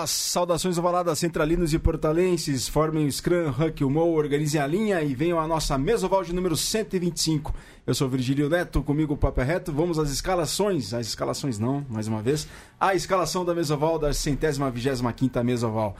As saudações ovaladas centralinos e portalenses formem o Scrum, Huck, o Mo, organizem a linha e venham à nossa mesoval de número 125. Eu sou Virgílio Neto, comigo o Papo é Reto. Vamos às escalações, as escalações não, mais uma vez. A escalação da mesoval da centésima vigésima quinta mesoval.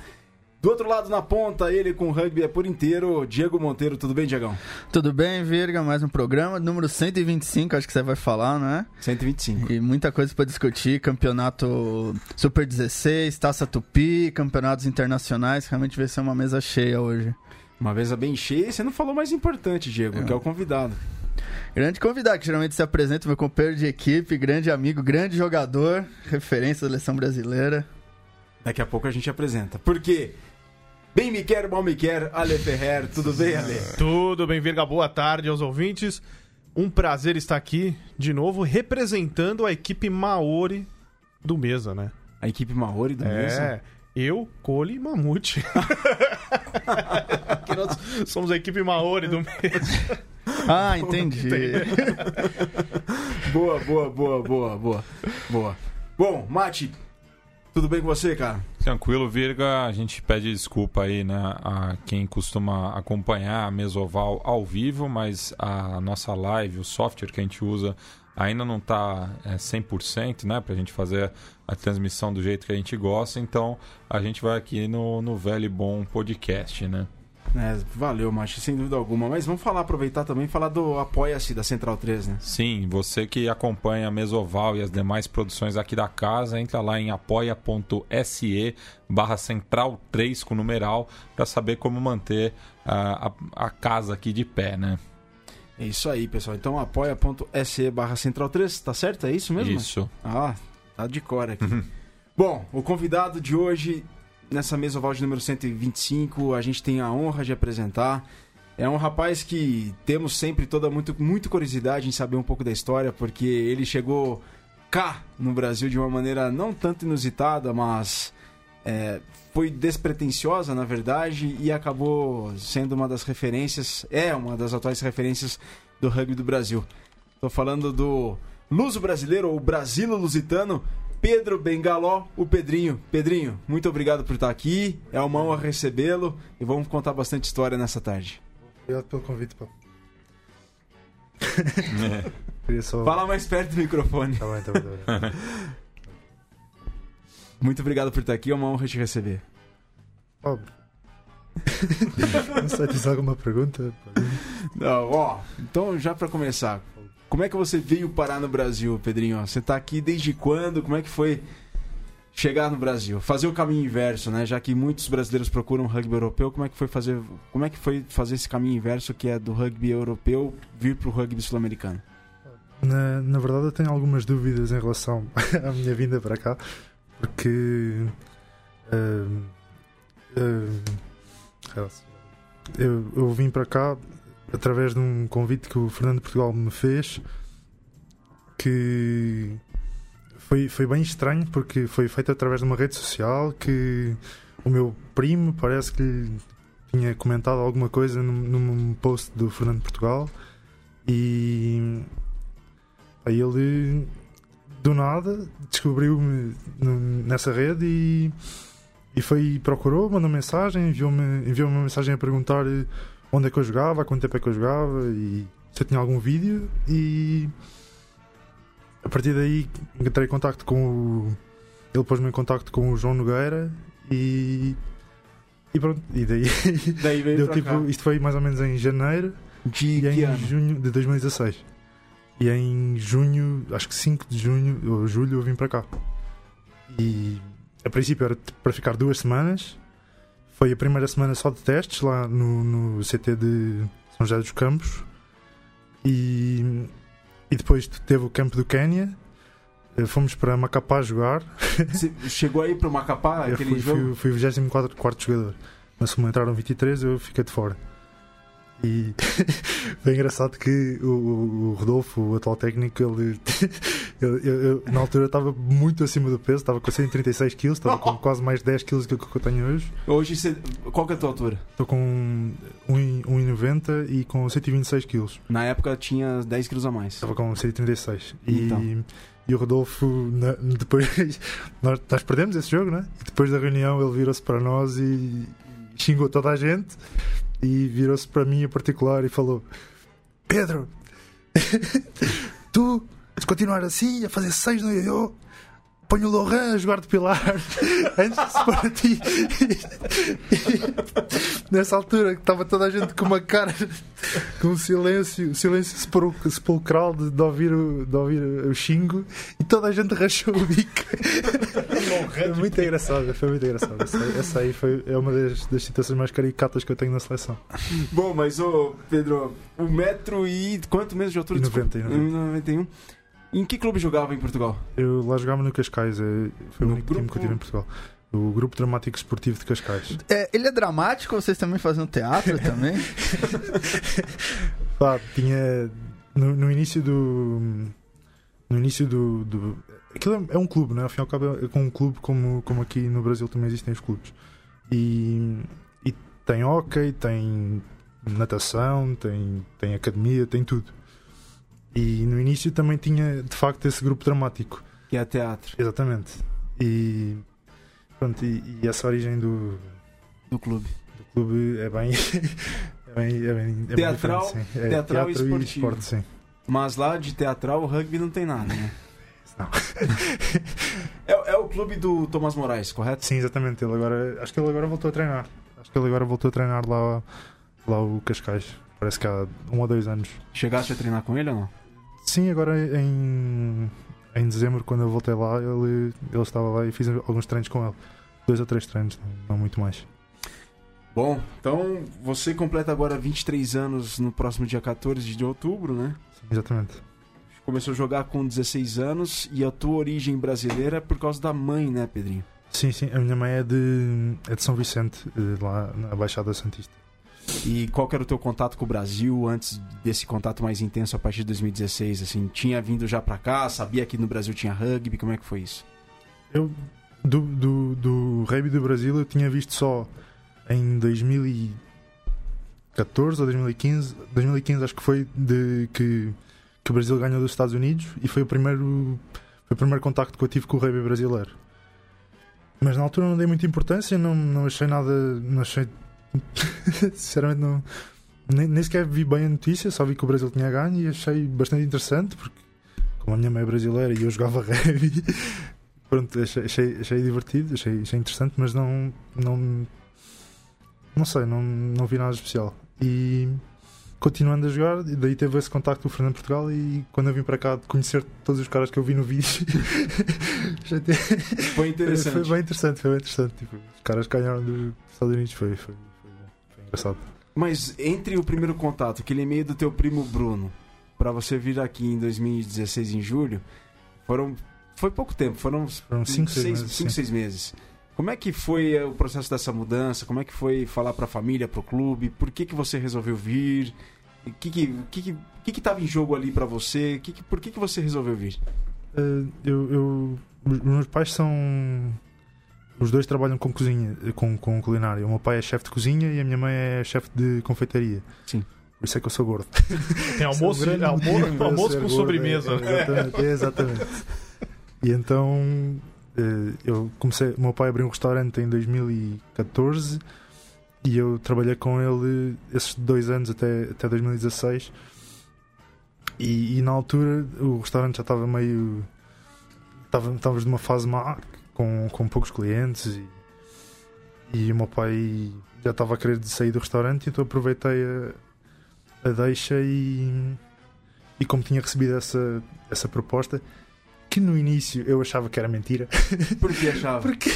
Do outro lado, na ponta, ele com o rugby é por inteiro, Diego Monteiro. Tudo bem, Diegão? Tudo bem, Virga? Mais um programa, número 125, acho que você vai falar, não é? 125. E muita coisa para discutir, campeonato Super 16, Taça Tupi, campeonatos internacionais, realmente vai ser uma mesa cheia hoje. Uma mesa bem cheia, e você não falou mais importante, Diego, é. que é o convidado. Grande convidado, que geralmente se apresenta, meu companheiro de equipe, grande amigo, grande jogador, referência da seleção brasileira. Daqui a pouco a gente apresenta. Por quê? Bem me quer, mal me quer, Ale Ferrer. Tudo bem, Ale? Tudo bem, Virga. Boa tarde aos ouvintes. Um prazer estar aqui de novo representando a equipe Maori do Mesa, né? A equipe Maori do é, Mesa? É. Eu, Cole e Mamute. Nós somos a equipe Maori do Mesa. Ah, entendi. boa, boa, boa, boa, boa. Boa. Bom, Mate, tudo bem com você, cara? Tranquilo, Virga. A gente pede desculpa aí, né, a quem costuma acompanhar a Mesoval ao vivo, mas a nossa live, o software que a gente usa, ainda não está é, 100%, né, para a gente fazer a transmissão do jeito que a gente gosta. Então, a gente vai aqui no, no velho e bom podcast, né? É, valeu, Macho, sem dúvida alguma. Mas vamos falar, aproveitar também falar do Apoia-se da Central 3, né? Sim, você que acompanha a Mesoval e as demais produções aqui da casa, entra lá em apoia.se barra Central 3 com numeral para saber como manter a, a, a casa aqui de pé, né? É isso aí, pessoal. Então apoia.se barra Central 3, tá certo? É isso mesmo? Isso. Ah, tá de cor aqui. Uhum. Bom, o convidado de hoje nessa mesa oval de número 125, a gente tem a honra de apresentar. É um rapaz que temos sempre toda muito, muito curiosidade em saber um pouco da história, porque ele chegou cá no Brasil de uma maneira não tanto inusitada, mas é, foi despretensiosa, na verdade, e acabou sendo uma das referências, é uma das atuais referências do rugby do Brasil. Estou falando do luso brasileiro, ou brasilo-lusitano, Pedro Bengaló, o Pedrinho. Pedrinho, muito obrigado por estar aqui. É uma honra recebê-lo e vamos contar bastante história nessa tarde. Obrigado pelo convite, pô. é. só... Fala mais perto do microfone. Tá bem, tá bem, tá bem. Muito obrigado por estar aqui, é uma honra te receber. Óbvio. Não sei, alguma pergunta? Não, ó, então já para começar, como é que você veio parar no Brasil, Pedrinho? Você está aqui desde quando? Como é que foi chegar no Brasil? Fazer o caminho inverso, né? Já que muitos brasileiros procuram rugby europeu, como é que foi fazer, como é que foi fazer esse caminho inverso que é do rugby europeu vir para o rugby sul-americano? Na, na verdade, eu tenho algumas dúvidas em relação à minha vinda para cá, porque uh, uh, eu, eu vim para cá através de um convite que o Fernando Portugal me fez que foi, foi bem estranho porque foi feito através de uma rede social que o meu primo parece que lhe tinha comentado alguma coisa num, num post do Fernando Portugal e aí ele do nada descobriu-me nessa rede e, e foi procurou, mandou mensagem, enviou-me enviou uma mensagem a perguntar onde é que eu jogava, há quanto tempo é que eu jogava e se eu tinha algum vídeo e a partir daí entrei em contacto com o. Ele pôs-me em contacto com o João Nogueira e. E pronto, e daí. daí veio deu, tipo, Isto foi mais ou menos em janeiro de e em ano? junho de 2016. E em junho, acho que 5 de junho ou julho, eu vim para cá. E a princípio era para ficar duas semanas foi a primeira semana só de testes lá no, no CT de São José dos Campos. E, e depois teve o campo do Quénia. Eh, fomos para Macapá jogar. Você chegou aí para Macapá? aquele fui, jogo? Fui, fui o 24 jogador. Mas como entraram 23, eu fiquei de fora. E foi engraçado que o, o Rodolfo, o atual técnico, ele, ele- eu- eu, na altura estava muito acima do peso, estava com 136 kg, estava com quase mais 10 kg do que eu tenho hoje. Hoje, qual que é a tua altura? Estou com 1,90 e com 126 kg. Na época tinha 10 quilos a mais. Estava com 136. E, Então. e o Rodolfo, na- depois, nós, nós perdemos esse jogo, né? E depois da reunião ele virou-se para nós e xingou toda a gente. E virou-se para mim em particular e falou: Pedro, tu, se continuar assim, a fazer seis no ioiô, ponho o Lohan a jogar de pilar antes de se pôr a ti. Nessa altura que estava toda a gente com uma cara com um silêncio, silêncio sepul- sepulcral de, de ouvir o, de ouvir o xingo e toda a gente rachou o bico. Foi muito engraçado, foi muito engraçado. Essa, essa aí foi, é uma das, das situações mais caricatas que eu tenho na seleção. Bom, mas ô Pedro, um metro e quanto mesmo de altura? E Desculpa. 90, e 91. Em que clube jogava em Portugal? Eu lá jogava no Cascais, é- foi o No único time que eu grupo- tive em Portugal. O Grupo Dramático Esportivo de Cascais. É, ele é dramático? Vocês também fazem teatro também? Pá, tinha. No, no início do. No início do. do aquilo é, é um clube, não é? Ao fim e ao cabo é com um clube como, como aqui no Brasil também existem os clubes. E, e tem hockey, tem natação, tem, tem academia, tem tudo. E no início também tinha de facto esse grupo dramático. Que é teatro Exatamente. E. Pronto, e, e essa origem do, do clube. do clube é bem. É bem, é bem, é Teatral-. É teatral e teatro e esportivo. esporte, sim. Mas lá de teatral, o rugby não tem nada, né? Não. É, é o clube do Tomás Moraes, correto? Sim, exatamente. Ele agora, acho que ele agora voltou a treinar. Acho que ele agora voltou a treinar lá, lá o Cascais. Parece que há um ou dois anos. Chegaste a treinar com ele ou não? Sim, agora em, em dezembro, quando eu voltei lá, ele, ele estava lá e fiz alguns treinos com ele. Dois ou três treinos, não, não muito mais. Bom, então você completa agora 23 anos no próximo dia 14 de outubro, né? Sim, exatamente. Começou a jogar com 16 anos e a tua origem brasileira é por causa da mãe, né, Pedrinho? Sim, sim. A minha mãe é de, é de São Vicente, eh, lá na Baixada Santista. E qual era o teu contato com o Brasil antes desse contato mais intenso a partir de 2016? Assim, tinha vindo já pra cá, sabia que no Brasil tinha rugby, como é que foi isso? Eu, do, do, do rugby do Brasil, eu tinha visto só em 2014 ou 2015. 2015 acho que foi de que, que o Brasil ganhou dos Estados Unidos e foi o primeiro, foi o primeiro contacto que eu tive com o rugby brasileiro. Mas na altura não dei muita importância, não, não achei nada. Não achei. Sinceramente, não. Nem, nem sequer vi bem a notícia, só vi que o Brasil tinha ganho e achei bastante interessante, porque como a minha mãe é brasileira e eu jogava rugby, pronto, achei, achei, achei divertido, achei, achei interessante, mas não, não, não sei, não, não vi nada especial. E continuando a jogar, e daí teve esse contacto com o Fernando Portugal e quando eu vim para cá de conhecer todos os caras que eu vi no vídeo, Foi interessante. foi bem interessante, foi bem interessante. Tipo, os caras que ganharam dos Estados Unidos, foi, foi engraçado. Mas entre o primeiro contato, aquele e-mail do teu primo Bruno, pra você vir aqui em 2016 em julho, foram foi pouco tempo, foram Foram 5, 6 meses. cinco, sim. seis meses. Como é que foi eh, o processo dessa mudança? Como é que foi falar pra família, pro clube? Por que, que você resolveu vir? O que que, o que, que, o que que tava em jogo ali pra você? O Que que, por que, que você resolveu vir? Uh, eu, eu- meus pais são. Os dois trabalham com cozinha, com, com culinária. O meu pai é chefe de cozinha e a minha mãe é chefe de confeitaria. Sim. Por isso é que eu sou gordo. Tem almoço, Sou um almoço ser com gordo, sobremesa. é, exatamente, é, exatamente. E então eh, eu comecei. O meu pai abriu um restaurante em 2014 e eu trabalhei com ele esses dois anos até, até 2016. E, e na altura o restaurante já estava meio. estava- Estávamos numa fase má, com, com poucos clientes e, e o meu pai já estava a querer sair do restaurante, então aproveitei a, a deixa e, e como tinha recebido essa, essa proposta, que no início eu achava que era mentira, Por que achava? porque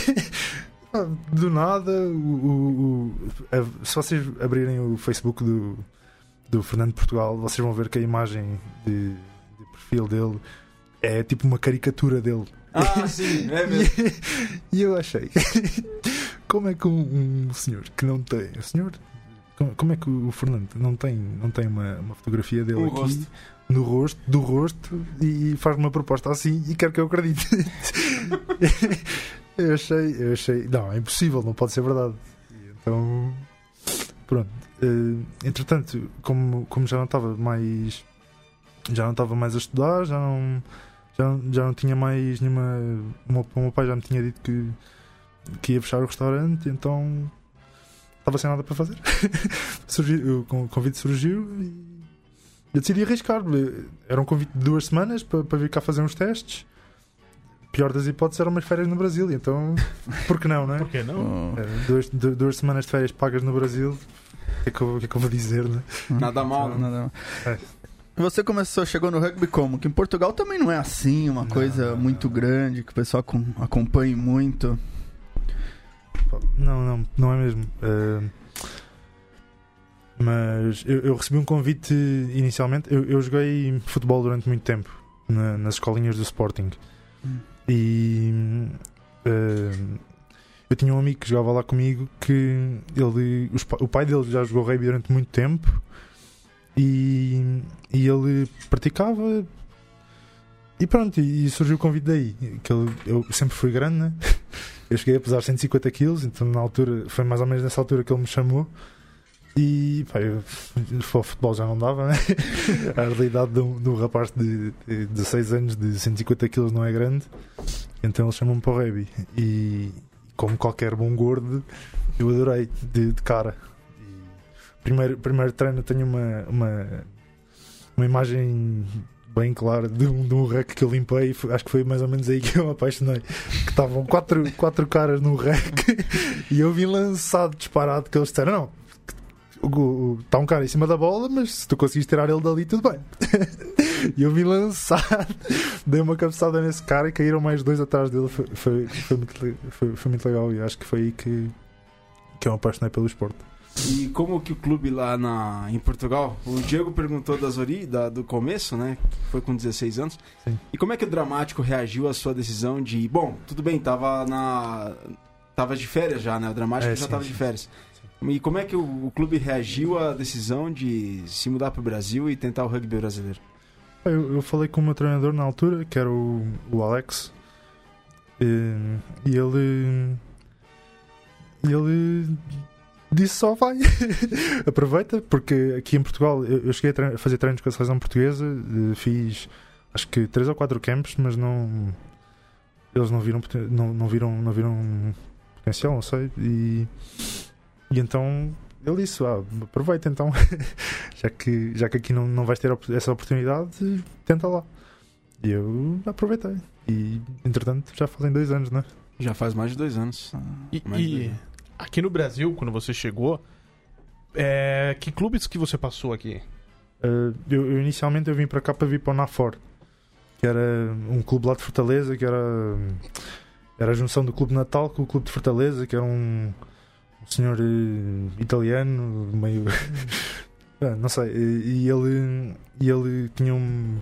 do nada, o, o- o- se vocês abrirem o Facebook do, do Fernando Portugal, vocês vão ver que a imagem de, de perfil dele é tipo uma caricatura dele. Ah, sim, é mesmo. E eu achei, como é que um, um senhor que não tem, um senhor Como, como é que o Fernando não tem, não tem uma, uma fotografia dele O aqui rosto. no rosto, do rosto e, faz uma proposta assim e quer que eu acredite? eu achei, eu achei. Não, é impossível, não pode ser verdade. Então, pronto. Eh, entretanto, como, como já não estava mais. Já não estava mais a estudar, já não, já, não- já não tinha mais nenhuma. O meu, o meu pai já me tinha dito que, que ia fechar o restaurante, então estava sem nada para fazer. surgiu, o con- convite surgiu e eu decidi arriscar. Era um convite de duas semanas para, para vir cá fazer uns testes. Pior das hipóteses eram umas férias no Brasil, então por que não, não é? Por que não? Oh. É, duas, du- duas semanas de férias pagas no Brasil, o que, é que, que é que eu vou dizer, né? Nada mal, né? Nada mal. É. Você começou, chegou no rugby como? Que em Portugal também não é assim, uma Não, coisa não, muito não. grande, que o pessoal acom- acompanhe muito. Não, não, não é mesmo. Eh, mas eu, eu recebi um convite inicialmente. Eu, eu joguei futebol durante muito tempo na- nas escolinhas do Sporting. Hum. E eh, eu tinha um amigo que jogava lá comigo que ele, os o pai dele já jogou rugby durante muito tempo e, e ele praticava. E pronto, e, e surgiu o convite daí. Que ele- eu sempre fui grande, né? Eu cheguei a pesar 150 kg, então na altura, foi mais ou menos nessa altura que ele me chamou. E pá, eu, o futebol já não dava, né? A realidade de de um rapaz de, de 16 anos de 150 kg não é grande. Então ele chamou-me para o rugby. E como qualquer bom gordo, eu adorei de, de cara. Primeiro, primeiro treino tenho uma, uma, uma imagem bem clara de um, de um rec que eu limpei. Acho que foi mais ou menos aí que eu me apaixonei. Que estavam quatro, quatro caras no rec e eu vim lançado, disparado, que eles disseram: Não, está um cara em cima da bola, mas se tu conseguires tirar ele dali, tudo bem. E eu vim lançado, dei uma cabeçada nesse cara e caíram mais dois atrás dele. Foi, foi, foi, muito, foi, foi muito legal e acho que foi aí que, que eu me apaixonei pelo esporte. E como que o clube lá na, em Portugal, o Diego perguntou das ori, da, do começo, né? Foi com 16 anos. Sim. E como é que o Dramático reagiu à sua decisão de. Bom, tudo bem, tava na. Tava de férias já, né? O Dramático É, já sim, tava sim. de férias. E como é que o, o clube reagiu à decisão de se mudar para o Brasil e tentar o rugby brasileiro? Eu, eu falei com o meu treinador na altura, que era o, o Alex, e, e ele. e ele disse só vai. Aproveita, porque aqui em Portugal eu, eu cheguei a, fazer treinos com a seleção portuguesa, eh, fiz acho que três ou quatro campos, mas não. Eles não viram, não, não viram, não viram potencial, não sei. E, e então ele disse: ah, aproveita então, já, que, já que aqui não, não vais ter essa oportunidade, tenta lá. E eu aproveitei. E entretanto já fazem dois anos, né? Já faz mais de dois anos. E, e né? Aqui no Brasil, quando você chegou, é, que clubes que você passou aqui? Uh, eu, eu inicialmente eu vim para cá para vir para o Nafor, que era um clube lá de Fortaleza, que era, era a junção do Clube Natal com o Clube de Fortaleza, que era um, um senhor eh, italiano, meio. Ah, não sei, e e ele, e ele tinha um-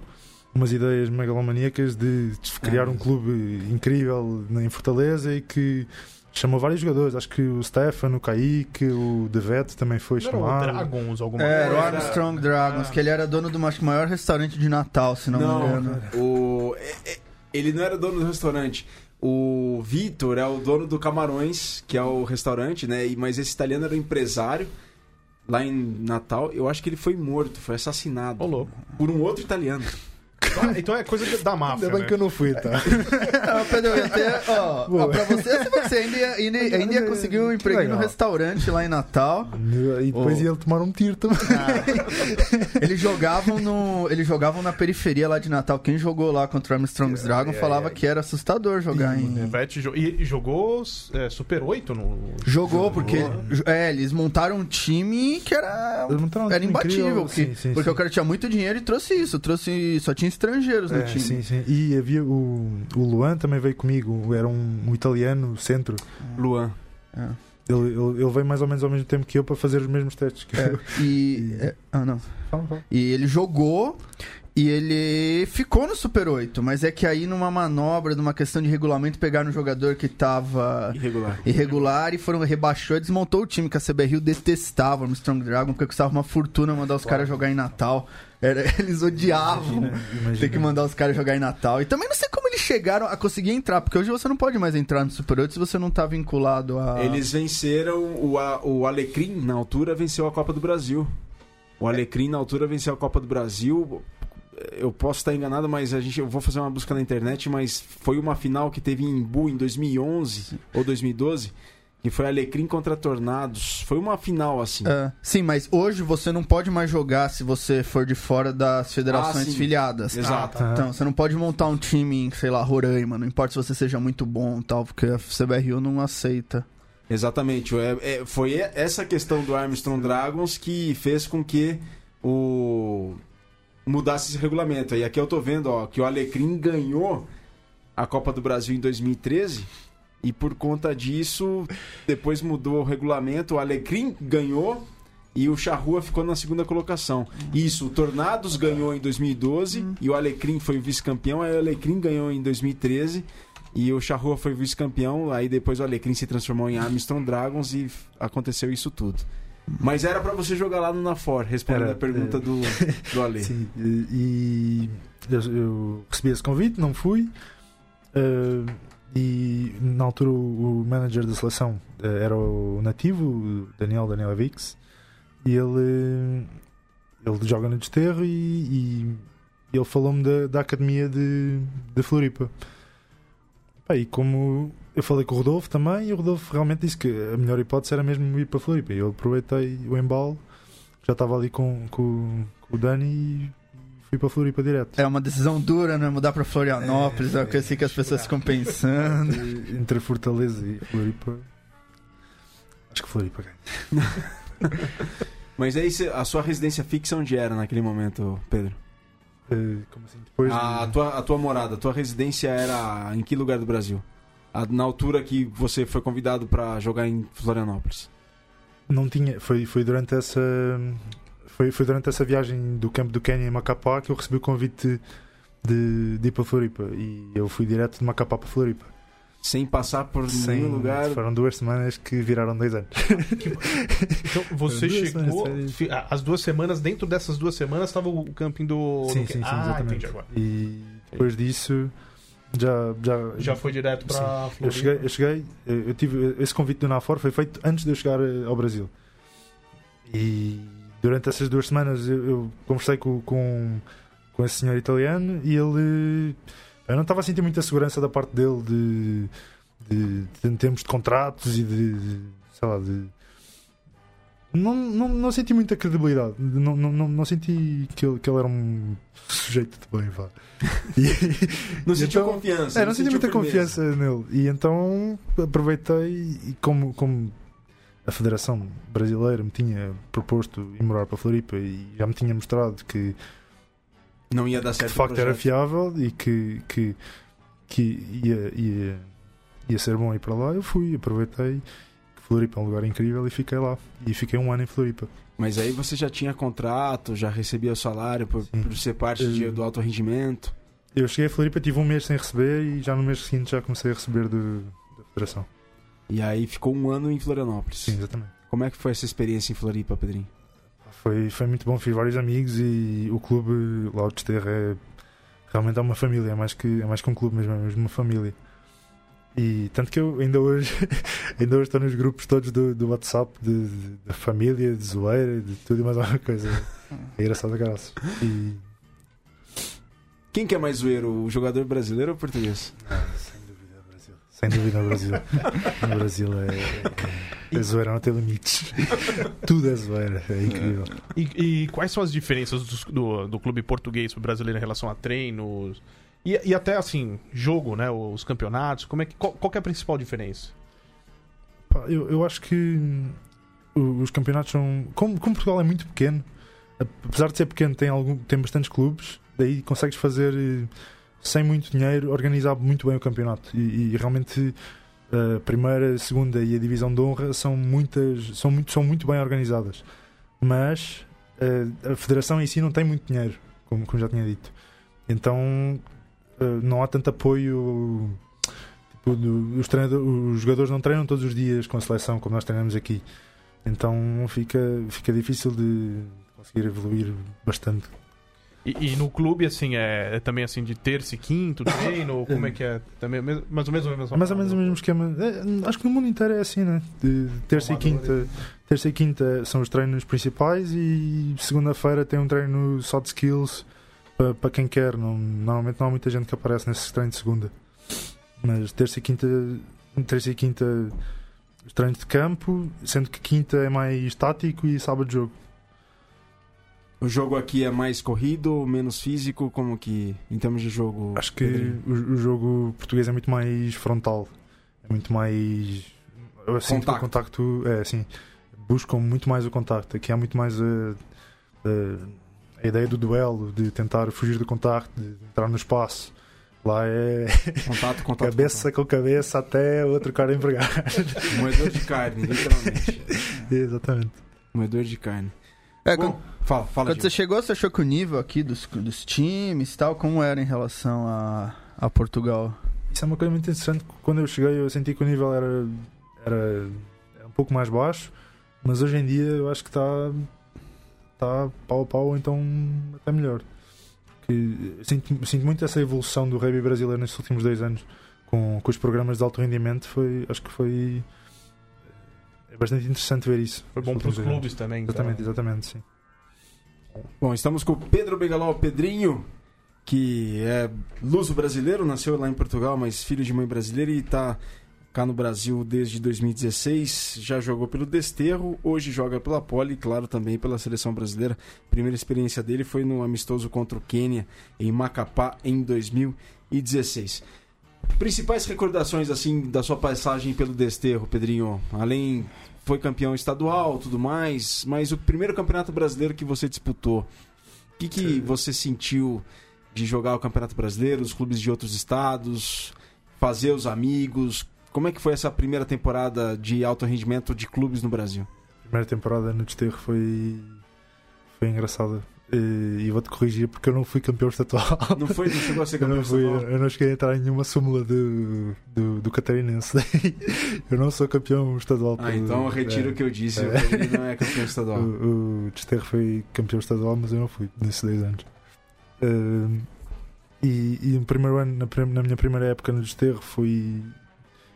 umas ideias megalomaníacas de, de criar Ah. um clube incrível em Fortaleza e que chamou vários jogadores. Acho que o Stefano, o Kaique, o Devete também foi Não era o chamado. Dragons, alguma É, era o coisa? Armstrong Dragons, que ele era dono do acho maior restaurante de Natal, se não, me engano. o, é- é- ele não era dono do restaurante. O Vitor é o dono do Camarões, que é o restaurante, né? E- Mas esse italiano era um empresário lá em Natal. Eu acho que ele foi morto, foi assassinado Ô, louco. por um outro italiano. Ah, então é coisa da máfia, Ainda bem né? que eu não fui, tá? Ah, Pedro, eu até, ó, ó, pra você, se você ainda ia, ainda, ainda ia conseguir um emprego no restaurante lá em Natal. E depois Oh. ia tomar um tiro também. Eles jogavam no. Eles jogavam na periferia lá de Natal. Quem jogou lá contra o Armstrong's Dragon falava que era assustador jogar em. Devete jo- e jogou é, Super 8 no. Jogou, porque. É, eles montaram um time que era. Um Era imbatível. incrível. que- Sim, sim, porque sim. o cara tinha muito dinheiro e trouxe isso. Trouxe. Só tinha estrangeiros no É, time. sim, sim. E havia o, o Luan também veio comigo, era um, um italiano centro. Luan. É. Ele, ele, ele veio mais ou menos ao mesmo tempo que eu para fazer os mesmos testes que É, eu. e. é, ah, não. Fala, fala. E ele jogou. E ele ficou no Super 8, mas é que aí numa manobra, numa questão de regulamento, pegaram um jogador que tava Irregular. irregular e foram rebaixou e desmontou o time que a CBRU detestava no Strong Dragon, porque custava uma fortuna mandar os caras jogar em Natal. Era, eles odiavam Imagina, imagina. ter que mandar os caras jogar em Natal. E também não sei como eles chegaram a conseguir entrar, porque hoje você não pode mais entrar no Super 8 se você não tá vinculado a. Eles venceram o, a- o Alecrim, na altura, venceu a Copa do Brasil. O Alecrim, na altura, venceu a Copa do Brasil. Eu posso estar enganado, mas a gente, eu vou fazer uma busca na internet, mas foi uma final que teve em Imbu em 2011 ou 2012, que foi Alecrim contra Tornados. Foi uma final, assim. É, sim, mas hoje você não pode mais jogar se você for de fora das federações Ah, sim. filiadas. Exato. Ah, Então, você não pode montar um time em, sei lá, Roraima, não importa se você seja muito bom e tal, porque a CBRU não aceita. Exatamente. É, é- foi essa questão do Armstrong Dragons que fez com que o mudasse esse regulamento. E aqui eu tô vendo ó, que o Alecrim ganhou a Copa do Brasil em 2013 e por conta disso depois mudou o regulamento. O Alecrim ganhou e o Charrua ficou na segunda colocação. Isso, o Tornados ganhou em 2012 e o Alecrim foi vice-campeão. Aí o Alecrim ganhou em 2013 e o Charrua foi vice-campeão. Aí depois o Alecrim se transformou em Armstrong Dragons e aconteceu isso tudo. Mas era pra você jogar lá no Nafor, respondendo Era, a pergunta é. do, do Ale. Sim, e, e eu, eu recebi esse convite, não fui. eh, e na altura o, o manager da seleção eh, era o nativo, o Daniel Daniel Vix, e ele, ele joga no desterro e, e ele falou-me da, da academia de, de Floripa. Pá, e como eu falei com o Rodolfo também, e o Rodolfo realmente disse que a melhor hipótese era mesmo ir para Floripa. E eu aproveitei o embalo, já estava ali com, com, com o Dani e fui para Floripa direto. É uma decisão dura, né? Mudar pra Florianópolis, é, o que eu sei que as pessoas ficam pensando. Entre, entre Fortaleza e Floripa. Acho que Floripa ganha. Mas aí cê- a sua residência fixa onde era naquele momento, Pedro? Eh, como assim? Depois A de- tua, a tua morada, a tua residência era em que lugar do Brasil? Na altura que você foi convidado pra jogar em Florianópolis. não tinha. Foi, foi durante essa. Foi, foi durante essa viagem do campo do Quênia em Macapá que eu recebi o convite de, de ir para Floripa. E eu fui direto de Macapá para Floripa. Sem passar por Sem, nenhum lugar. Foram duas semanas que viraram dois anos. Então, você Duas chegou. semanas, As duas semanas, dentro dessas duas semanas, estava o camping do. Sim, do- sim, sim, ah, exatamente. E depois disso já. Já, Já foi direto pra Eu Floripa. cheguei, eu cheguei, eu tive esse convite do Nafor foi feito antes de eu chegar eh, ao Brasil. E durante essas duas semanas eu, eu conversei com, com, com esse senhor italiano e ele eu não estava a sentir muita segurança da parte dele de, de, de- em termos de contratos e de, de- sei lá de não, não, não senti muita credibilidade. Não, não, não, não senti que ele, que ele era um sujeito de bem, vá. E- Não sentiu então- confiança. é, não senti muita confiança nele. E então aproveitei e como, como a Federação Brasileira me tinha proposto ir morar para Floripa e já me tinha mostrado que, Não ia dar que certo. de o facto era fiável e que, que, que ia, ia, ia ser bom ir para lá, eu fui, aproveitei. Floripa é um lugar incrível e fiquei lá. E fiquei um ano em Floripa. Mas aí você já tinha contrato, já recebia o salário por, por ser parte de- do alto rendimento. Eu cheguei a Floripa, tive um mês sem receber e já no mês seguinte já comecei a receber do, da Federação. E aí ficou um ano em Florianópolis. Sim, exatamente. Como é que foi essa experiência em Floripa, Pedrinho? Foi, foi muito bom, fiz vários amigos e o clube lá o Desterro é realmente é uma família, é mais que, é mais que um clube mesmo, é mesmo uma família. E tanto que eu ainda hoje, ainda hoje estou nos grupos todos do, do WhatsApp de, de- da família, de zoeira, de tudo e mais alguma coisa. É engraçado, graças. E Quem que é mais zoeiro, o jogador brasileiro ou português? sem dúvida o Brasil. Sem dúvida o Brasil. O Brasil é, é, é zoeira, não tem limites. Tudo é zoeira, é incrível. E, e quais são as diferenças dos- do, do, clube português pro brasileiro em relação a treinos? E, e até assim, jogo, né? Os campeonatos. Como é que, qual, qual que é a principal diferença? Eu, eu acho que os campeonatos são. Como, como Portugal é muito pequeno, apesar de ser pequeno, tem, algum, tem bastantes clubes, daí consegues fazer eh, sem muito dinheiro, organizar muito bem o campeonato. E, e realmente a primeira, a segunda e a divisão de honra são muitas, são muito, são muito bem organizadas. Mas eh, a federação em si não tem muito dinheiro. como, como já tinha dito. Então eh, não há tanto apoio. Tipo, do- os, os jogadores não treinam todos os dias com a seleção como nós treinamos aqui. Então fica, fica difícil de conseguir evoluir bastante. E, e no clube, assim, é, é também assim de terça e quinto, treino? como é que é? Também, mais ou menos o mesmo. Mais ou menos o mesmo esquema. É, acho que no mundo inteiro é assim, né? De terça e quinta. Terça e quinta são os treinos principais e segunda-feira tem um treino só de skills para, para quem quer. Não, normalmente não há muita gente que aparece nesse treino de segunda. Mas terça e quinta, terça e quinta os treinos de campo, sendo que quinta é mais tático e sábado jogo. O jogo aqui é mais corrido, menos físico, como que em termos de jogo? Acho que o, o jogo português é muito mais frontal. É muito mais. Eu sinto que o Contacto. contacto. É assim. Buscam muito mais o contacto. Aqui há muito mais a, a, a ideia do duelo, de tentar fugir do contacto, de entrar no espaço. Lá é Contato, contato. cabeça com cabeça até outro cara empregar. contato. Moedor de carne, literalmente. Exatamente. Moedor de carne. É, Bom, quando, fala, fala. quando Gil. você chegou, você achou que o nível aqui dos, dos times e tal, como era em relação a, a Portugal? Isso é uma coisa muito interessante. Quando eu cheguei, eu senti que o nível era, era, era um pouco mais baixo, mas hoje em dia eu acho que está está pau a pau, ou então até melhor. Que sinto, sinto muito essa evolução do rugby brasileiro nestes últimos dois anos com, com os programas de alto rendimento. Foi, acho que foi é bastante interessante ver isso. Foi bom para os clubes também. então. Exatamente, exatamente, sim. Bom, estamos com o Pedro Bengaló Pedrinho, que é luso brasileiro, nasceu lá em Portugal, mas filho de mãe brasileira e está cá no Brasil desde 2016. Já jogou pelo Desterro, hoje joga pela Poli e, claro, também pela seleção brasileira. A primeira experiência dele foi no amistoso contra o Quênia, em Macapá, em 2016. Principais recordações assim da sua passagem pelo Desterro, Pedrinho? Além foi campeão estadual, tudo mais, mas o primeiro campeonato brasileiro que você disputou, o que, que você sentiu de jogar o Campeonato Brasileiro, os clubes de outros estados, fazer os amigos? Como é que foi essa primeira temporada de alto rendimento de clubes no Brasil? A primeira temporada no Desterro foi, foi engraçada. E, e vou-te corrigir porque eu não fui campeão estadual. Não foi, não chegou a ser Eu campeão não, fui, estadual? eu não cheguei a entrar em nenhuma súmula do, do, do Catarinense. eu não sou campeão estadual. Ah, pelo- então eu retiro é, o que eu disse, É. Pedrinho não é campeão estadual. O, o Desterro foi campeão estadual, mas eu não fui nesses 10 anos. E, e no primeiro ano, na, na minha primeira época no Desterro, fui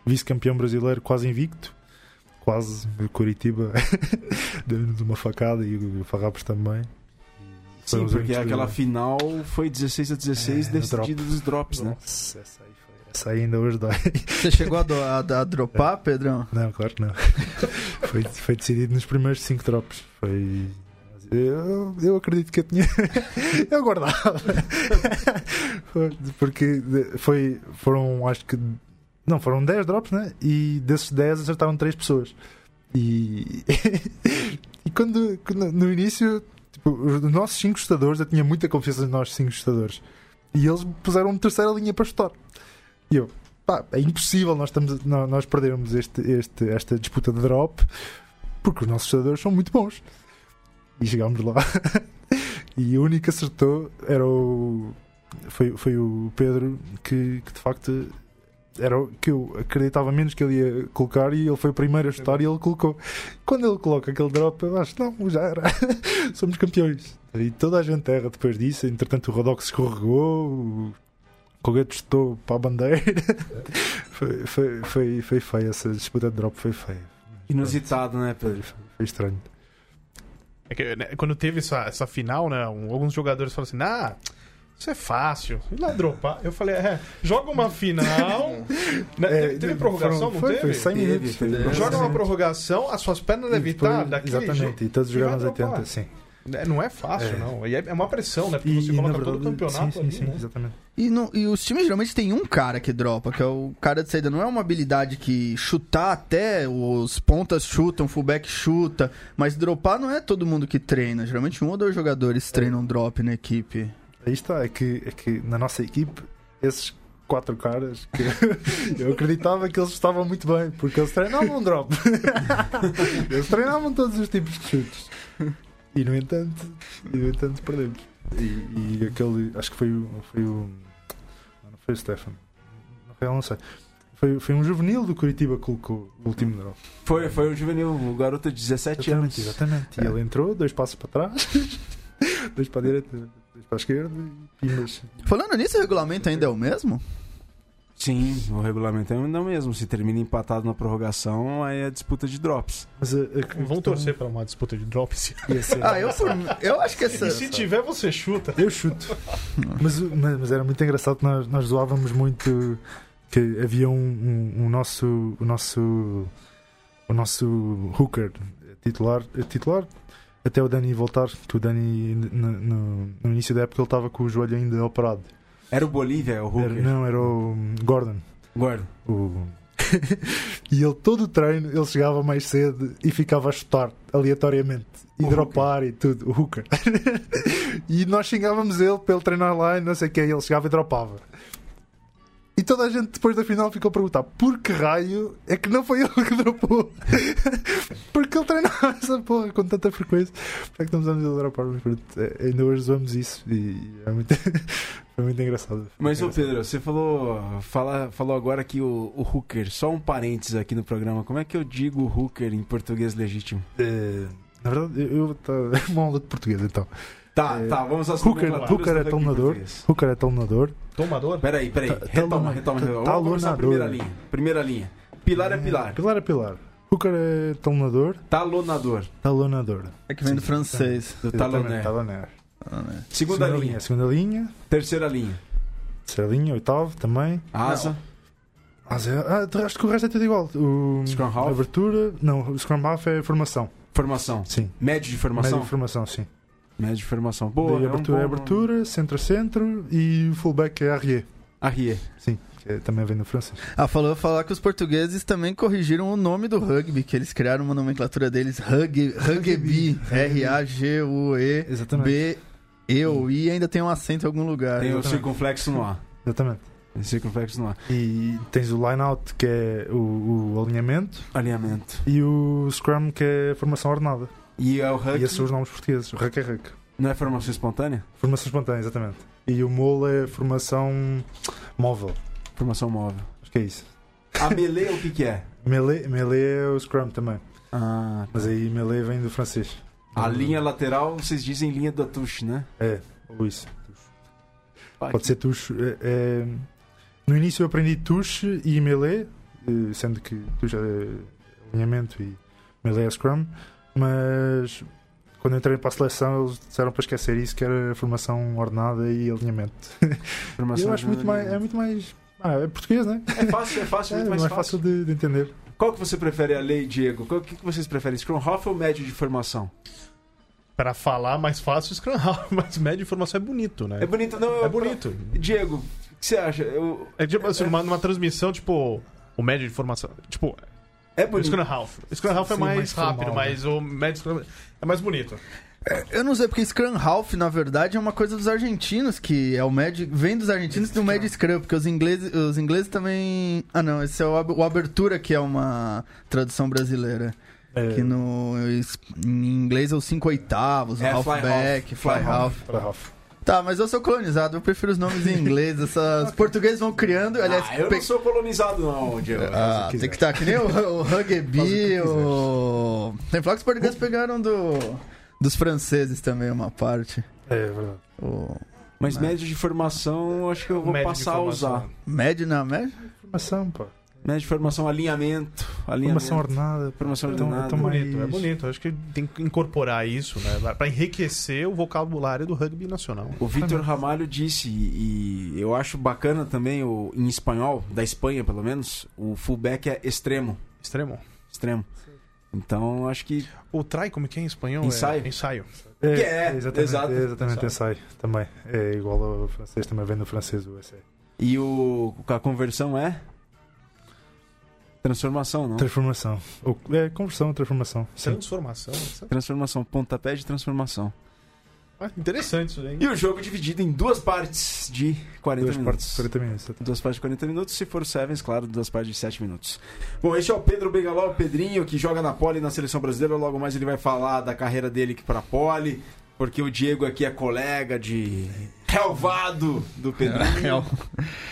vice-campeão brasileiro, quase invicto. Quase, o Curitiba deu-nos uma facada e o Farrapos também. Sim, porque aquela que- final foi 16 a 16 É, decidida drop. dos drops, né? Nossa, essa aí, foi, essa aí ainda hoje dói. Você chegou a, do- a- a dropar, Pedrão? Não, claro que não. foi, foi decidido nos primeiros 5 drops. Foi. Eu, eu acredito que eu tinha. eu guardava. Porque foi, foram, acho que. Não, foram 10 drops, né? E desses 10 acertaram 3 pessoas. E. e quando, No início, tipo, os nossos 5 chutadores, eu tinha muita confiança nos nossos 5 chutadores. E eles puseram uma terceira linha para chutar. E eu, pá, é impossível nós, estamos, nós, perdermos este, este, esta disputa de drop porque os nossos jogadores são muito bons. E chegámos lá e o único que acertou era o. Foi, foi o Pedro que, que de facto era o que eu acreditava menos que ele ia colocar e ele foi o primeiro a chutar e ele colocou. Quando ele coloca aquele drop, eu acho, não, já era. Somos campeões. E toda a gente erra depois disso. Entretanto, o Rodox escorregou, o Colgate chutou para a bandeira. foi, foi, foi, foi feio essa disputa de drop, foi feia. Inusitado, né, Foi, Pedro? foi, foi estranho. É que, né, quando teve essa, essa final, né? um- alguns jogadores falaram assim: ah, isso é fácil. E lá dropar. Eu falei: é, joga uma final. né, É, teve, teve prorrogação, foram- não foi, teve? Foi 100 Teve, teve. foi- Joga uma prorrogação, as suas pernas devem estar daquele Exatamente, jeito. e todos jogaram nos 80, dropar. sim. É, Não é fácil, É. não. E é é uma pressão, né? Porque E, você coloca todo o verdade, campeonato sim, ali, sim, sim, né? exatamente. E, no- e os times geralmente tem um cara que dropa, que é o cara de saída. Não é uma habilidade que chutar até os pontas chutam, fullback chuta, mas dropar não é todo mundo que treina. Geralmente um ou dois jogadores treinam drop na equipe. Aí está, é que, é que na nossa equipe, esses quatro caras, que eu acreditava que eles estavam muito bem, porque eles treinavam drop. eles treinavam todos os tipos de chutes. E no entanto, e no entanto perdemos. E, e aquele, acho que foi o. Foi o não, não foi o Stefan. Na real, não sei. Foi, foi um juvenil do Curitiba que colocou o último drop. Foi, foi um juvenil, um garoto de 17 anos. Exatamente. E É. ele entrou, dois passos para trás, dois para a direita, para esquerda e. Falando nisso, o regulamento ainda é o mesmo? Sim, o regulamento é o mesmo. Se termina empatado na prorrogação, aí é disputa de drops. Mas a Vamos questão torcer pra uma disputa de drops. Ah, eu, por- eu acho que essa. E se tiver, você chuta. Eu chuto. Mas, mas, mas era muito engraçado que nós, nós zoávamos muito que havia um, um, um nosso o nosso o nosso hooker titular, titular até o Dani voltar, que o Dani no, no- início da época ele estava com o joelho ainda operado. Era o Bolívia, o Era- Hooker. não, era o Gordon. Gordo. O... e ele todo o treino ele chegava mais cedo e ficava a chutar aleatoriamente e O dropar e tudo, o hooker. e nós xingávamos ele ele treinar lá e não sei o que, ele chegava e dropava. E toda a gente depois da final ficou a perguntar por que raio é que não foi ele que dropou? Porque ele treinava essa porra com tanta frequência. Para que não usamos ele dropar? Mas pronto, é, ainda hoje usamos isso e é muito, foi muito engraçado. Mas, ô. Pedro, você falou, fala, falou agora que o, o Hooker, só um parênteses aqui no programa, como é que eu digo Hooker em português legítimo? É, na verdade, eu estou uma aula de português então. Tá, É, tá, vamos às Hooker- Hooker é português. Hooker é talonador. Tomador? Peraí, peraí, retoma, talona- retoma, retoma. Vamos começar a talonador. primeira linha. Primeira linha. Pilar é pilar. Pilar é pilar. Hooker é talonador. Talonador. Talonador. É que vem do francês. Do taloné. Ah, né? Segunda linha. Segunda linha. Terceira linha. Terceira linha, oitavo também. Asa. Mas é, ah, de- acho que o resto é tudo igual. O, Scrum half. Abertura. Não, o Scrum Half é formação. Formação. Sim. Médio de formação. Médio de formação, sim. Médio de formação. Boa. Daí é um abertura é bom abertura, centro é centro e o fullback é nome. Arrier. Sim, que é- também vem do francês. Ah, falou falar que os portugueses também corrigiram o nome do rugby, que eles criaram uma nomenclatura deles, rugby, rugby, R-A-G-U-E-B, Exatamente. E ou I, ainda tem um acento em algum lugar. Tem o circunflexo no ar. Exatamente. Tem o circunflexo no ar. E tens o line-out, que é o, o alinhamento, Alinhamento. e o Scrum, que é a formação ordenada. E é o rugby. E esses são os nomes portugueses. O Ruck é Ruck. Não é formação espontânea? Formação espontânea, exatamente. E o MOL é formação móvel. Formação móvel. Acho que é isso. A melee o que que é? Melee, melee é o Scrum também. Ah, Mas aí melee vem do francês. a linha lateral, vocês dizem linha da touche, né? É, ou isso. Pode ser touche. é- é- No início eu aprendi touche e melee, eh, sendo que touche é alinhamento e melee é Scrum. Mas quando eu entrei para a seleção eles disseram para esquecer isso, que era formação ordenada e alinhamento. Formação eu acho muito mais. É muito mais. Ah, é português, né? É fácil, é fácil, É muito mais, mais, fácil fácil. de, de entender. Qual que você prefere a lei, Diego? Qual que, que vocês preferem? Scrum Half ou médio de formação? Pra falar mais fácil, Scrum Half, mas médio de informação é bonito, né? É bonito, não? É bonito. Diego, o que você acha? Eu- É tipo assim, numa, numa transmissão, tipo, o médio de informação. Tipo, é o bonito. Scrum Half. O Scrum Half é Sim, mais, mais rápido, formal, né? mas o médio Scrum é mais bonito. Eu não sei, porque Scrum Half, na verdade, é uma coisa dos argentinos, que é o médio. Vem dos argentinos do médio Scrum, porque os ingleses, os ingleses também. Ah, não, esse é o, ab- o Abertura, que é uma tradução brasileira. É, Que no, em inglês é os 5 oitavos, É, fly halfback, half, fly, fly half. Tá, mas eu sou colonizado, eu prefiro os nomes em inglês. Essas... Os portugueses vão criando. Aliás, ah, eu pe- não sou colonizado, não, Diego. Ah, tem que estar que nem o, o rugby, o o... Tem falar que os portugueses pegaram do, dos franceses também uma parte. É verdade. O Mas Mas- médio de formação, eu acho que eu vou Médio passar a usar. médio na média? Formação, pá. Médio de formação, alinhamento. alinhamento. Formação ordenada. Formação ordenada. então É mais- bonito, é bonito. Acho que tem que incorporar isso, né? Pra enriquecer o vocabulário do rugby nacional. O Vitor Ramalho disse, e eu acho bacana também, o, em espanhol, da Espanha pelo menos, o fullback é extremo. Extremo. Extremo. Então, acho que O try, como que é em espanhol? Ensaio. É ensaio. É, é, exatamente, exato. é exatamente ensaio também. É igual ao francês, também vem do francês o essay. E o, a conversão é? Transformação, não? Transformação. Ou, é conversão, transformação. Sim. Transformação. Transformação, pontapé de transformação. Ah, interessante isso aí. E o jogo dividido em duas partes de 40 Duas minutos. partes, 40 minutos. Duas partes de 40 minutos, se for o Sevens, claro, duas partes de 7 minutos. Bom, este é o Pedro Bengaló, o Pedrinho, que joga na Poli na seleção brasileira. Logo mais ele vai falar da carreira dele aqui pra Poli. Porque o Diego aqui é colega de relvado do Pedrinho,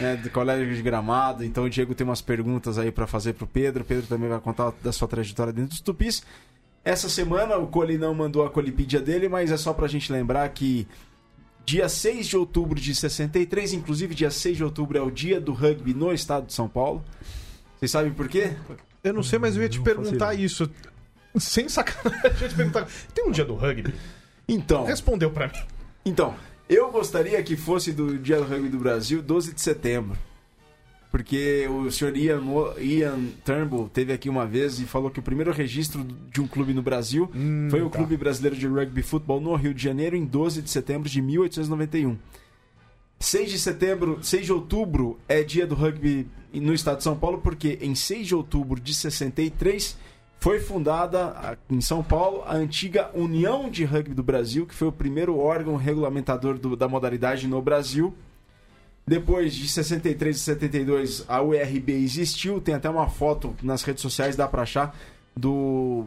né, de colega de gramado. Então o Diego tem umas perguntas aí pra fazer pro Pedro. O Pedro também vai contar da sua trajetória dentro dos Tupis. Essa semana o Coli não mandou a colipídia dele, mas é só pra gente lembrar que dia 6 de outubro de 63, inclusive dia 6 de outubro é o dia do rugby no estado de São Paulo. Vocês sabem por quê? Eu não sei, mas eu ia te perguntar isso. Sem sacanagem, eu ia te perguntar. Tem um dia do rugby? Então, Respondeu pra mim. então, eu gostaria que fosse do dia do rugby do Brasil 12 de setembro. Porque o senhor Ian, Mo- Ian Turnbull teve aqui uma vez e falou que o primeiro registro de um clube no Brasil foi o tá. Clube Brasileiro de Rugby Futebol no Rio de Janeiro em 12 de setembro de 1891. 6 de setembro, 6 de outubro é dia do rugby no estado de São Paulo, porque em 6 de outubro de 63 foi fundada em São Paulo a antiga União de Rugby do Brasil, que foi o primeiro órgão regulamentador do- da modalidade no Brasil. Depois de 63 e 72, a URB existiu. Tem até uma foto nas redes sociais, dá pra achar, do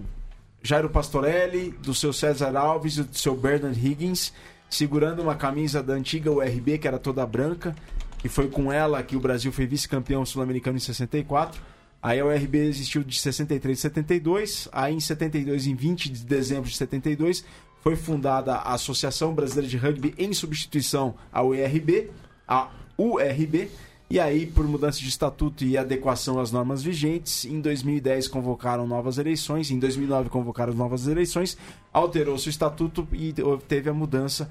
Jairo Pastorelli, do seu César Alves e do seu Bernard Higgins, segurando uma camisa da antiga URB, que era toda branca, que foi com ela que o Brasil foi vice-campeão sul-americano em 64. Aí a URB existiu de 63 e 72. Aí em 72, em 20 de dezembro de 72, foi fundada a Associação Brasileira de Rugby em substituição à URB, a URB. E aí, por mudança de estatuto e adequação às normas vigentes, em 2010 convocaram novas eleições, em 2009 convocaram novas eleições, alterou-se o estatuto e teve a mudança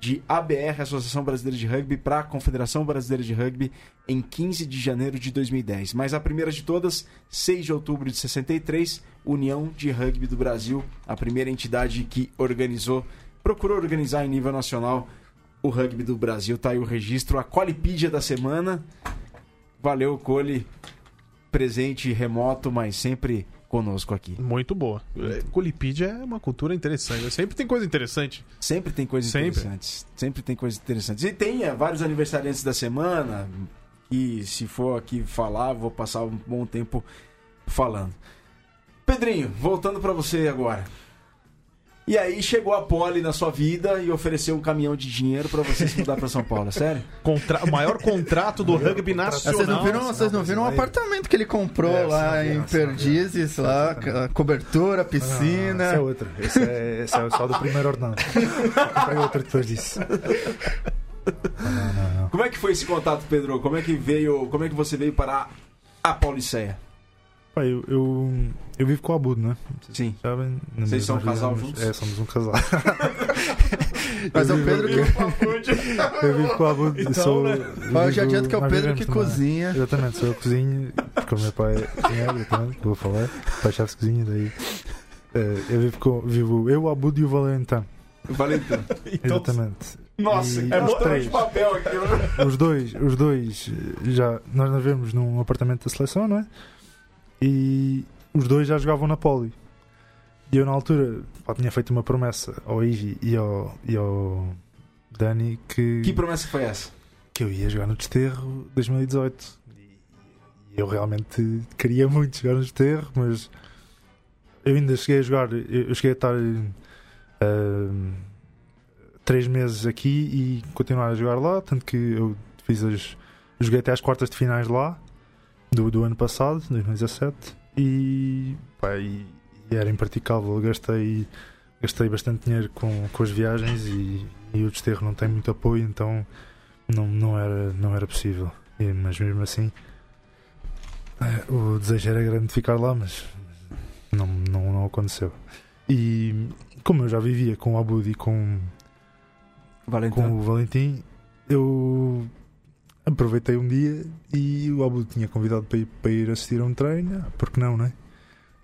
de ABR, Associação Brasileira de Rugby, para a Confederação Brasileira de Rugby em 15 de janeiro de 2010. Mas a primeira de todas, 6 de outubro de 63, União de Rugby do Brasil, a primeira entidade que organizou, procurou organizar em nível nacional o rugby do Brasil. Tá aí o registro, a Colipídia da semana. Valeu, Cole. Presente remoto, mas sempre conosco aqui. Muito boa. É, Colipídia é uma cultura interessante. Sempre tem coisa interessante. Sempre tem coisas Sempre. interessantes. Sempre tem coisas interessantes. E tem é, vários aniversariantes da semana. E se for aqui falar, vou passar um bom tempo falando. Pedrinho, voltando pra você agora. E aí chegou a Poli na sua vida e ofereceu um caminhão de dinheiro pra você se mudar pra São Paulo, é sério? Contra... O maior contrato do rugby Ah, Vocês não nacional. viram, vocês não viram aí- apartamento que ele comprou É, lá em Perdizes, lá, a cobertura, Ah, piscina. esse é outro. Esse é, esse é só do primeiro ordenado. Eu comprei outro depois disso. Não, não, não. Como é que foi esse contato, Pedro? Como é que veio, como é que você veio para a Pauliceia? Pá, eu, eu, eu vivo com o Abudo, né? Sim. Sabem? Vocês são um casal juntos? É, somos um casal. Mas é o Eu Pedro vivo- que. Eu vivo com o Abudo. Então, sou, né? eu Eu já adianto que é o Pedro que numa- cozinha. Exatamente, sou eu que cozinho, porque o meu pai é exatamente, que vou falar. O pai chefe de cozinha, daí. eh, eu vivo com. Vivo eu, o Abudo e o Valentão. Valentão. Então, Exatamente. Nossa, E é três. de papel aqui. né? Os dois, os dois já. Nós nós vivemos num apartamento da seleção, não é? E os dois já jogavam na Poli. E eu, na altura, pá, tinha feito uma promessa ao Igi e ao, e ao Dani que, Que promessa foi essa? que eu ia jogar no Desterro 2018. E eu realmente queria muito jogar no Desterro, mas eu ainda cheguei a jogar. Eu cheguei a estar ah, três meses aqui e continuar a jogar lá. Tanto que eu fiz as. Joguei até às quartas de finais lá do, do ano passado, 2017. E, pá, e, e era impraticável. Eu Gastei, gastei bastante dinheiro com, com as viagens e, e o Desterro não tem muito apoio, então não, não, era, não era possível. E, mas mesmo assim, eh, o desejo era grande de ficar lá, mas não, não, não aconteceu. E como eu já vivia com o Abud e com, com o Valentim, eu aproveitei um dia e o Abud tinha convidado para ir, para ir assistir a um treino, ah, porque não, né?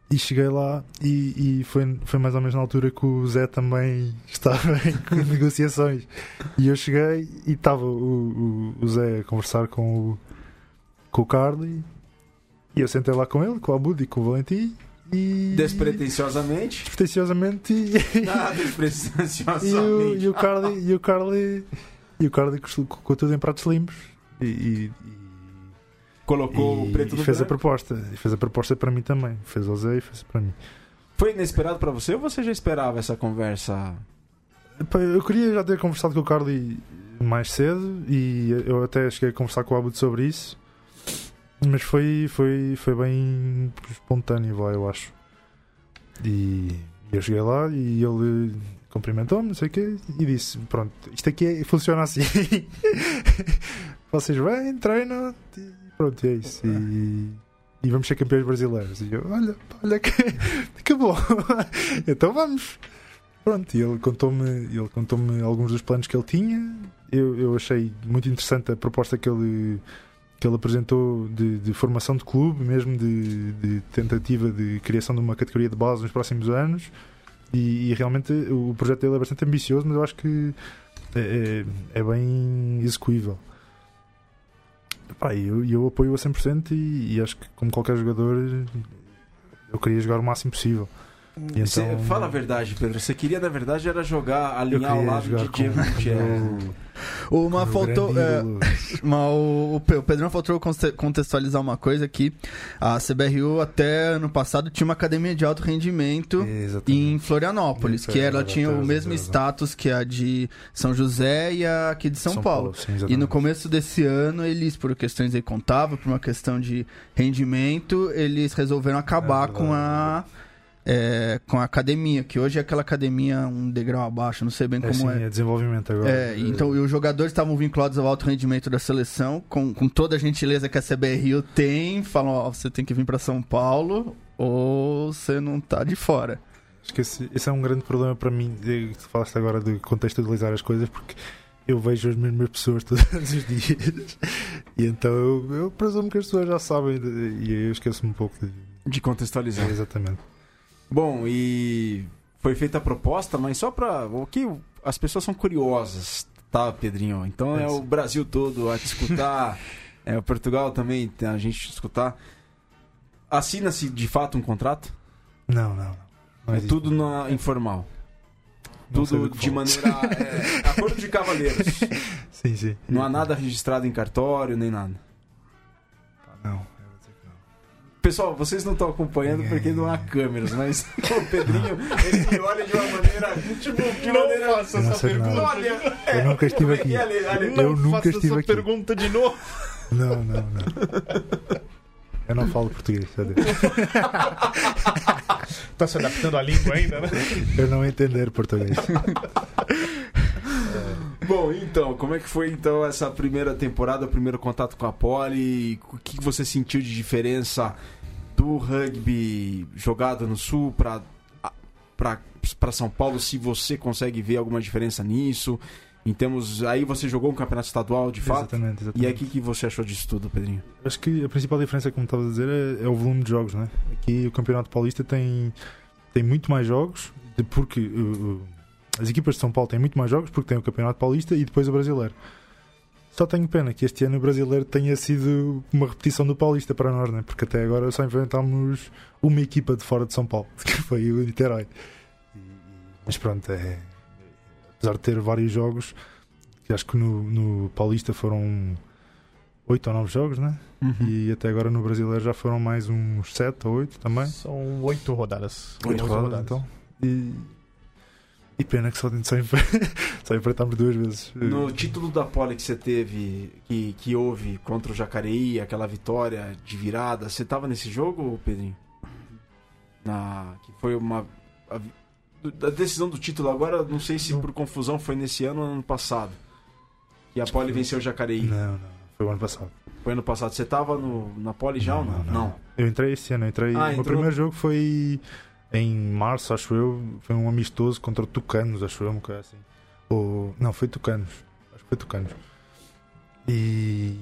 E cheguei lá e, e foi, foi mais ou menos na altura que o Zé também estava em negociações. E eu cheguei e estava o, o, o Zé a conversar com o, com o Carly e eu sentei lá com ele, com o Abud e com o Valentim e Despretensiosamente. despretensiosamente e, Ah, e, o, despretensiosamente. e o Carly e o Carly e o Carly colocou tudo em pratos limpos e, e, Colocou e- o preto e no fez a branco. proposta e fez a proposta para mim também fez ao Zé e fez para mim Foi inesperado pra você ou você já esperava essa conversa? Eu queria já ter conversado com o Carly mais cedo e eu até cheguei a conversar com o Abud sobre isso, mas foi, foi, foi bem espontâneo, vai, eu acho. E eu cheguei lá e ele cumprimentou-me, não sei o quê, e disse: Pronto, isto aqui é- funciona assim. Vocês vêm, treinam e pronto, é isso. E, e vamos ser campeões brasileiros. E eu, olha, olha que, que bom. então vamos. Pronto, e ele contou-me ele contou-me alguns dos planos que ele tinha. Eu, eu achei muito interessante a proposta que ele, que ele apresentou de, de formação de clube, mesmo de, de tentativa de criação de uma categoria de base nos próximos anos. E, e realmente o projeto dele é bastante ambicioso, mas eu acho que é, é, é bem execuível. E eu, eu apoio a 100% e, e acho que, como qualquer jogador, eu queria jogar o máximo possível. E Você- então- fala a verdade, Pedro. Você queria, na verdade, era jogar, alinhar ao lado de Diego com. O- com o faltou. é. Mas o, o Pe- o Pedrão faltou conte- contextualizar uma coisa que a CBRU até ano passado tinha uma academia de alto rendimento Exatamente. em Florianópolis, que é ela tinha o mesmo status que a de São José e a aqui de São, Paulo. sim, E no começo desse ano, eles, por questões aí contáveis, por uma questão de rendimento, eles resolveram acabar É com a é, com a academia, que hoje é aquela academia um degrau abaixo, não sei bem É, como sim, é. é desenvolvimento agora. É, então e os jogadores estavam vinculados ao alto rendimento da seleção, com, com toda a gentileza que a CBRU tem, falam, ó, você tem que vir para São Paulo ou você não tá de fora. Acho que esse, esse é um grande problema para mim. Tu falaste agora de contextualizar as coisas porque eu vejo as mesmas pessoas todos os dias e então eu, eu presumo que as pessoas já sabem e eu esqueço-me um pouco de. De contextualizar. Exatamente. Bom, e foi feita a proposta, mas só pra. O que as pessoas são curiosas, tá, Pedrinho? Então é, É, o. Brasil todo a te escutar, é o Portugal também a gente te escutar. Assina-se de fato um contrato? Não, não. não. Não é tudo na, informal. Não tudo de maneira. É, acordo de cavaleiros. Sim, sim. Não há nada registrado em cartório, nem nada. Não. Pessoal, vocês não estão acompanhando porque não há câmeras, mas o Pedrinho, ele me olha de uma maneira. Tipo, de maneira. faça não essa pergunta. nada. Olha! Eu nunca estive aqui. E ali, ali, Eu Não nunca faça estive essa aqui. pergunta de novo. Não, não, não. Eu não falo português, sabe? Tá se adaptando à língua ainda, né? Eu não entender português. Bom, então, como é que foi então essa primeira temporada, o primeiro contato com a Poli? O que você sentiu de diferença do rugby jogado no Sul para para São Paulo? Se você consegue ver alguma diferença nisso? Em termos, aí você jogou um campeonato estadual, de fato. Exatamente, exatamente. E o que, você achou disso tudo, Pedrinho? Acho que a principal diferença, como estava a dizer, é, é o volume de jogos, né? Aqui o Campeonato Paulista tem, tem muito mais jogos, porque uh, as equipas de São Paulo têm muito mais jogos, porque tem o Campeonato Paulista e depois o Brasileiro. Só tenho pena que este ano o Brasileiro tenha sido uma repetição do Paulista para nós, né? Porque até agora só enfrentámos uma equipa de fora de São Paulo, que foi o Niterói. Mas pronto, é, apesar de ter vários jogos, que acho que no, no Paulista foram oito ou nove jogos, né? E até agora no Brasileiro já foram mais uns 7 ou 8 também. São oito rodadas. Oito Onze rodadas, então. E, e pena que só, só, só enfrentámos duas vezes. No título da Poli que você teve, que, que houve contra o Jacareí, aquela vitória de virada, você tava nesse jogo, Pedrinho? Na, que foi uma. A, a decisão do título agora, não sei se por confusão foi nesse ano ou ano passado. Que a Poli venceu o Jacareí. Não, não, foi o ano passado. Foi ano passado. Você tava no, na Poli já ou não? Não. Eu entrei esse ano, eu entrei. Ah, o entrou- primeiro jogo foi em março, acho eu. Foi um amistoso contra o Tucanos, acho eu, uma coisa assim. Ou, não, foi Tucanos. Acho que foi Tucanos. E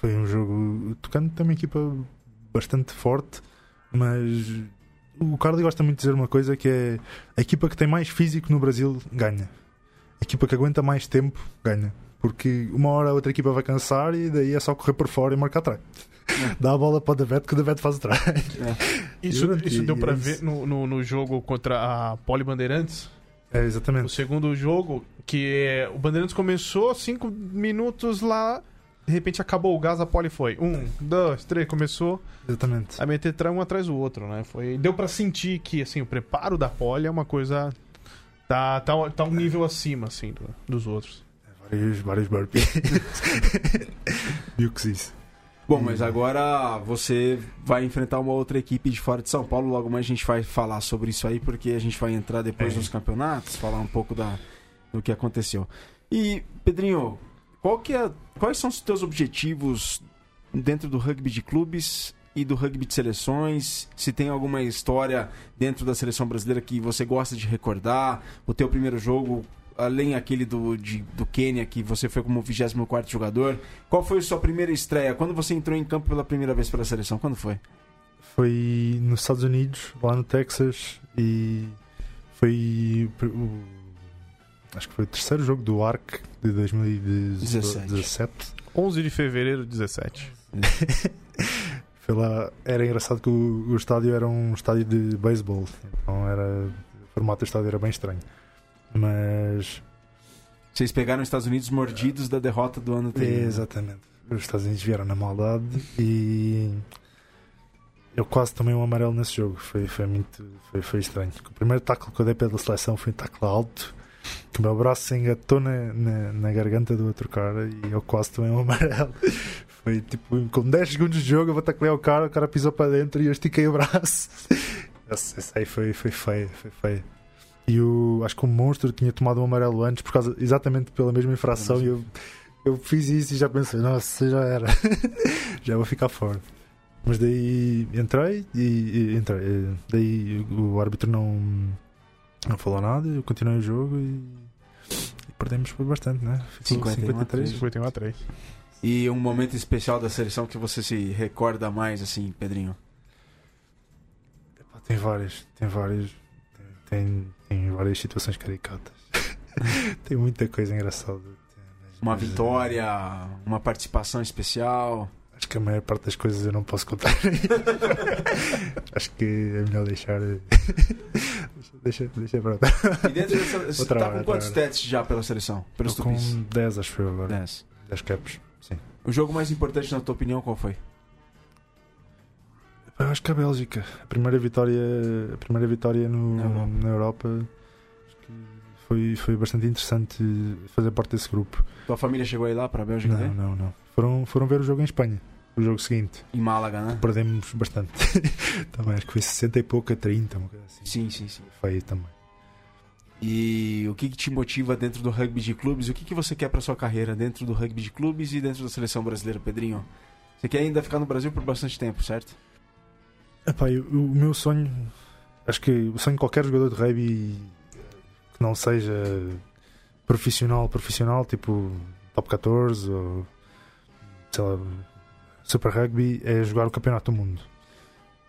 foi um jogo. Tucano uma equipa bastante forte, mas o Carly gosta muito de dizer uma coisa que é a equipa que tem mais físico no Brasil ganha. A equipa que aguenta mais tempo ganha. Porque uma hora a outra equipa vai cansar e daí é só correr por fora e marcar atrás. Dá a bola para o Davet que o Davet faz atrás. Isso, Juro que isso deu pra é ver isso. no, no, no jogo contra a Poli Bandeirantes. É, O exatamente. segundo jogo, que é, o Bandeirantes começou cinco minutos lá, de repente acabou o gás, a Poli foi. Um, dois, três, começou Exatamente. a meter um atrás do outro, né? Foi, deu pra sentir que assim, o preparo da Poli é uma coisa Tá, tá, tá um nível acima, assim, do- dos outros. Vários, vários burpees. Viu que isso. Bom, mas agora você vai enfrentar uma outra equipe de fora de São Paulo. Logo mais a gente vai falar sobre isso aí, porque a gente vai entrar depois É. nos campeonatos, falar um pouco da, do que aconteceu. E, Pedrinho, qual que é, quais são os teus objetivos dentro do rugby de clubes e do rugby de seleções? Se tem alguma história dentro da seleção brasileira que você gosta de recordar? O teu primeiro jogo, além aquele do, de, do Quênia, que você foi como 24º jogador, qual foi a sua primeira estreia? Quando você entrou em campo pela primeira vez pela seleção? Quando foi? Foi nos Estados Unidos, lá no Texas, e foi o, acho que foi o terceiro jogo do ARC de 2017. 11 de fevereiro de 17. Foi lá, era engraçado que o, o estádio era um estádio de beisebol, então era, o formato do estádio era bem estranho. Mas Vocês pegaram os Estados Unidos mordidos da derrota do ano anterior. Exatamente. Os Estados Unidos vieram na maldade e eu quase tomei um amarelo nesse jogo. Foi, foi muito foi, foi estranho. O primeiro tackle que eu dei pela seleção foi um tackle alto, que o meu braço se engatou na, na, na garganta do outro cara e eu quase tomei um amarelo. Foi tipo, com 10 segundos de jogo eu vou taclear o cara, o cara pisou para dentro e eu estiquei o braço. Esse aí foi, foi feio, foi feio. E o, acho que o monstro tinha tomado um amarelo antes, por causa, exatamente pela mesma infração, e eu, eu fiz isso e já pensei, nossa, já era, já vou ficar fora. Mas daí entrei e, e entrei. Daí o árbitro não, não falou nada, eu continuei o jogo e, e perdemos por bastante, né? Ficou 51 a 3. 51 a 3. E um momento especial da seleção que você se recorda mais, assim, Pedrinho? Tem várias, tem várias, tem, tem, várias situações caricatas. tem muita coisa engraçada. Uma mas, vitória, uma participação especial. Acho que a maior parte das coisas eu não posso contar. Acho que é melhor deixar. deixa, deixa para E dentro dessa, você Outra tá hora, com quantos stats já pela seleção? Pelos com tupis? 10, acho eu agora. 10. 10 caps. Sim. O jogo mais importante, na tua opinião, qual foi? Eu acho que a Bélgica. A primeira vitória, a primeira vitória no, Na Europa. na foi, foi bastante interessante fazer parte desse grupo. Tua família chegou aí lá pra Bélgica, Não, né? não, não. Foram, foram ver o jogo em Espanha. O jogo seguinte. Em Málaga, né? Perdemos bastante. também acho que foi 60 e pouco a 30, uma coisa assim. Sim, sim, sim. Feio também. E o que, que te motiva dentro do rugby de clubes? O que, que você quer pra sua carreira dentro do rugby de clubes e dentro da seleção brasileira, Pedrinho? Você quer ainda ficar no Brasil por bastante tempo, certo? Epá, eu- o meu sonho, acho que o sonho de qualquer jogador de rugby que não seja profissional, profissional, tipo top 14 ou sei lá, Super Rugby, é jogar o Campeonato do Mundo.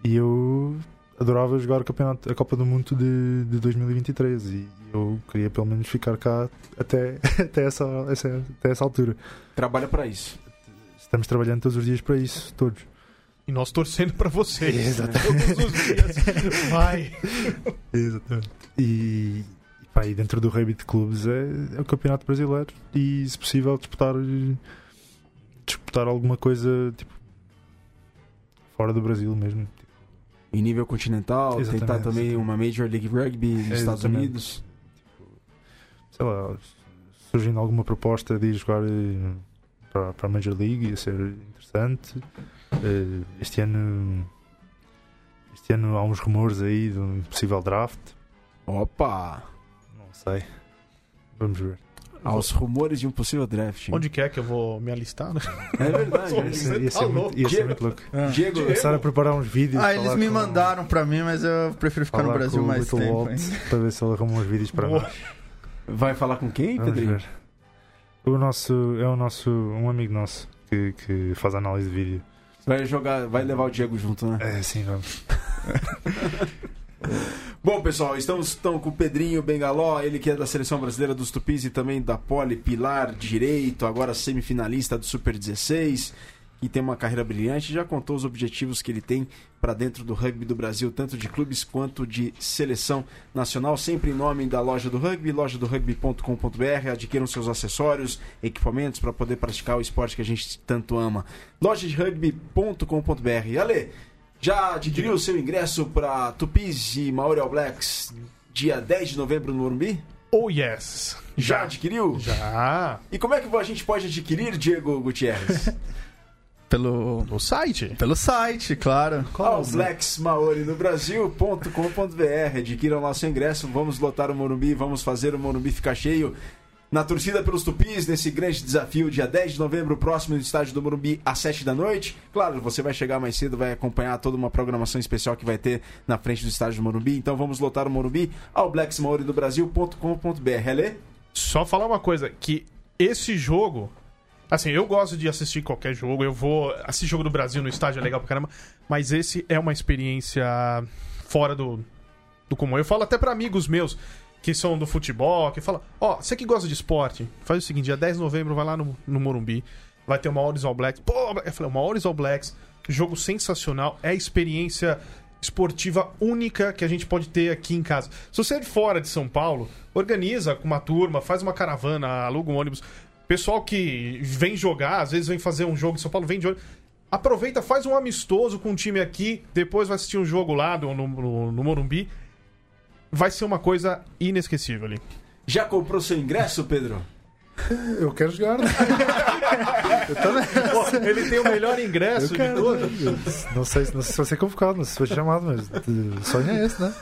E eu adorava jogar o campeonato, a Copa do Mundo de, de 2023 e eu queria pelo menos ficar cá até, até, essa, essa- até essa altura. Trabalha pra isso. Estamos trabalhando todos os dias para isso, todos. E nós torcendo pra vocês. Exatamente. Todos os dias. Vai. Exatamente. E, pá, e dentro do rugby de clubes é, é o Campeonato Brasileiro e, se possível, disputar, disputar alguma coisa tipo fora do Brasil mesmo. Em nível continental, Exatamente, tentar também exatamente. uma Major League Rugby nos É, Estados. Unidos. Sei lá, surgindo alguma proposta de ir jogar eh, para, para a Major League, ia ser interessante. Eh, Este ano, este ano há uns rumores aí de um possível draft. Opa! Não sei. Vamos ver. Aos rumores de um possível draft. Onde quer que eu vou me alistar? né? É verdade. Ia ser- ia tá ser louco. muito, ia ser Diego. muito louco. Diego, Começar a preparar uns vídeos. Ah, eles me com- mandaram pra mim, mas eu prefiro ficar no falar Brasil com o mais Little tempo. Walt para ver se ele arruma uns vídeos para nós. vai falar com quem, Pedrinho? ver. O nosso, é o nosso, um amigo nosso que, que faz análise de vídeo. Vai jogar, vai levar o Diego junto, né? É, sim, vamos. Bom, pessoal, estamos estão com o Pedrinho Bengaló, ele que é da seleção brasileira dos Tupis e também da Poli Pilar Direito, agora semifinalista do Super 16 e tem uma carreira brilhante. Já contou os objetivos que ele tem para dentro do rugby do Brasil, tanto de clubes quanto de seleção nacional. Sempre em nome da loja do rugby, loja do rugby.com.br. Adquiram seus acessórios, equipamentos para poder praticar o esporte que a gente tanto ama. Loja de rugby.com.br. Ale, já adquiriu o seu ingresso para Tupis e Maori All Blacks dia 10 de novembro no Morumbi? Oh, yes. Já adquiriu? Já. E como é que a gente pode adquirir, Diego Gutierrez? Pelo, No site. pelo site, claro. Allblacksmaorinobrasil.com.br Adquiram lá seu ingresso, vamos lotar o Morumbi, vamos fazer o Morumbi ficar cheio. Na torcida pelos Tupis, nesse grande desafio, dia 10 de novembro, próximo no estádio do Morumbi, às 7 da noite. Claro, você vai chegar mais cedo, vai acompanhar toda uma programação especial que vai ter na frente do estádio do Morumbi. Então vamos lotar o Morumbi ao blacksmaurinobrasil.com.br. Helê? Só falar uma coisa, que esse jogo. Assim, eu gosto de assistir qualquer jogo, eu vou. Assistir jogo do Brasil no estádio é legal pra caramba, mas esse é uma experiência fora do, do comum. Eu falo até pra amigos meus que são do futebol, que falam, ó, você que gosta de esporte, faz o seguinte, dia 10 de novembro vai lá no, no Morumbi, vai ter uma All Blacks. Pô, eu falei, uma All Blacks, jogo sensacional, é experiência esportiva única que a gente pode ter aqui em casa. Se você é de fora de São Paulo, organiza com uma turma, faz uma caravana, aluga um ônibus. Pessoal que vem jogar, às vezes vem fazer um jogo em São Paulo, vem de ônibus. Aproveita, faz um amistoso com um time aqui, depois vai assistir um jogo lá no, no, no Morumbi. Vai ser uma coisa inesquecível ali. Já comprou seu ingresso, Pedro? Eu quero jogar, né? Pô, ele tem o melhor ingresso Eu de quero. todos. né? Não sei, não sei se vai ser convocado, não sei se vai ser chamado, mas o sonho é esse, né?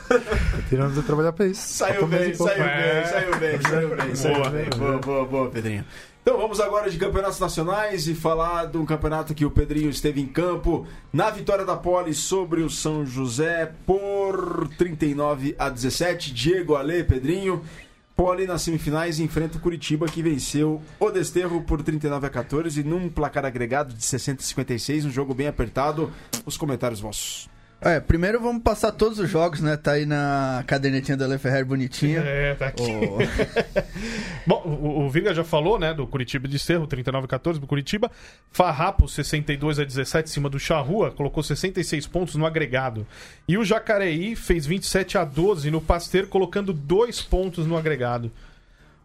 Tiramos a trabalhar para isso. Saiu bem, saiu bem, saiu bem, saiu bem, saiu Boa. bem. Boa, boa, boa, Pedrinho. Então vamos agora de campeonatos nacionais e falar de um campeonato que o Pedrinho esteve em campo na vitória da Poli sobre o São José por 39 a 17. Diego Ale, Pedrinho. Poli nas semifinais enfrenta o Curitiba que venceu o Desterro por 39 a 14 num placar agregado de 60 a 56, um jogo bem apertado. Os comentários vossos. É, primeiro vamos passar todos os jogos, né? Tá aí na cadernetinha da Le Ferrer bonitinha. É, tá aqui. O- Bom, o, o Virga já falou, né, do Curitiba de Cerro, 39 a 14 pro Curitiba. Farrapo, 62 a 17 em cima do Charrua, colocou 66 pontos no agregado. E o Jacareí fez 27 a 12 no Pasteur, colocando 2 pontos no agregado.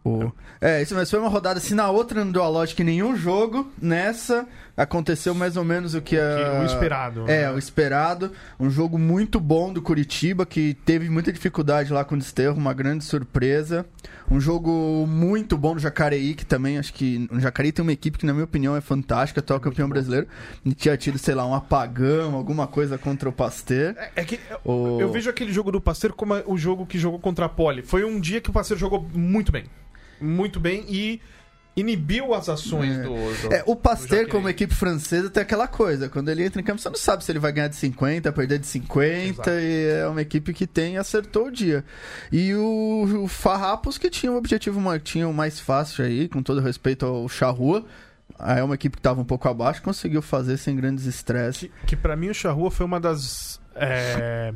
O- É, isso mas foi uma rodada assim, na outra não deu a lógica em nenhum jogo. Nessa aconteceu mais ou menos o que a... o esperado, É, né? o esperado. Um jogo muito bom do Curitiba, que teve muita dificuldade lá com o Desterro, uma grande surpresa. Um jogo muito bom do Jacareí, que também acho que. O Jacareí tem uma equipe que, na minha opinião, é fantástica, atual campeão brasileiro. E tinha tido, sei lá, um apagão, alguma coisa contra o Pasteur. É, é que O- eu vejo aquele jogo do Pasteur como é o jogo que jogou contra a Poli. Foi um dia que o Pasteur jogou muito bem. Muito bem e inibiu as ações do, do- É, o Pasteur, como equipe francesa, tem aquela coisa. Quando ele entra em campo, você não sabe se ele vai ganhar de 50, perder de 50. Exato. E é uma equipe que tem acertou o dia. E o, o Farrapos, que tinha um objetivo tinha o mais fácil aí, com todo respeito ao Charrua. É uma equipe que estava um pouco abaixo, conseguiu fazer sem grandes estresses. Que, que para mim o Charrua foi uma das. é,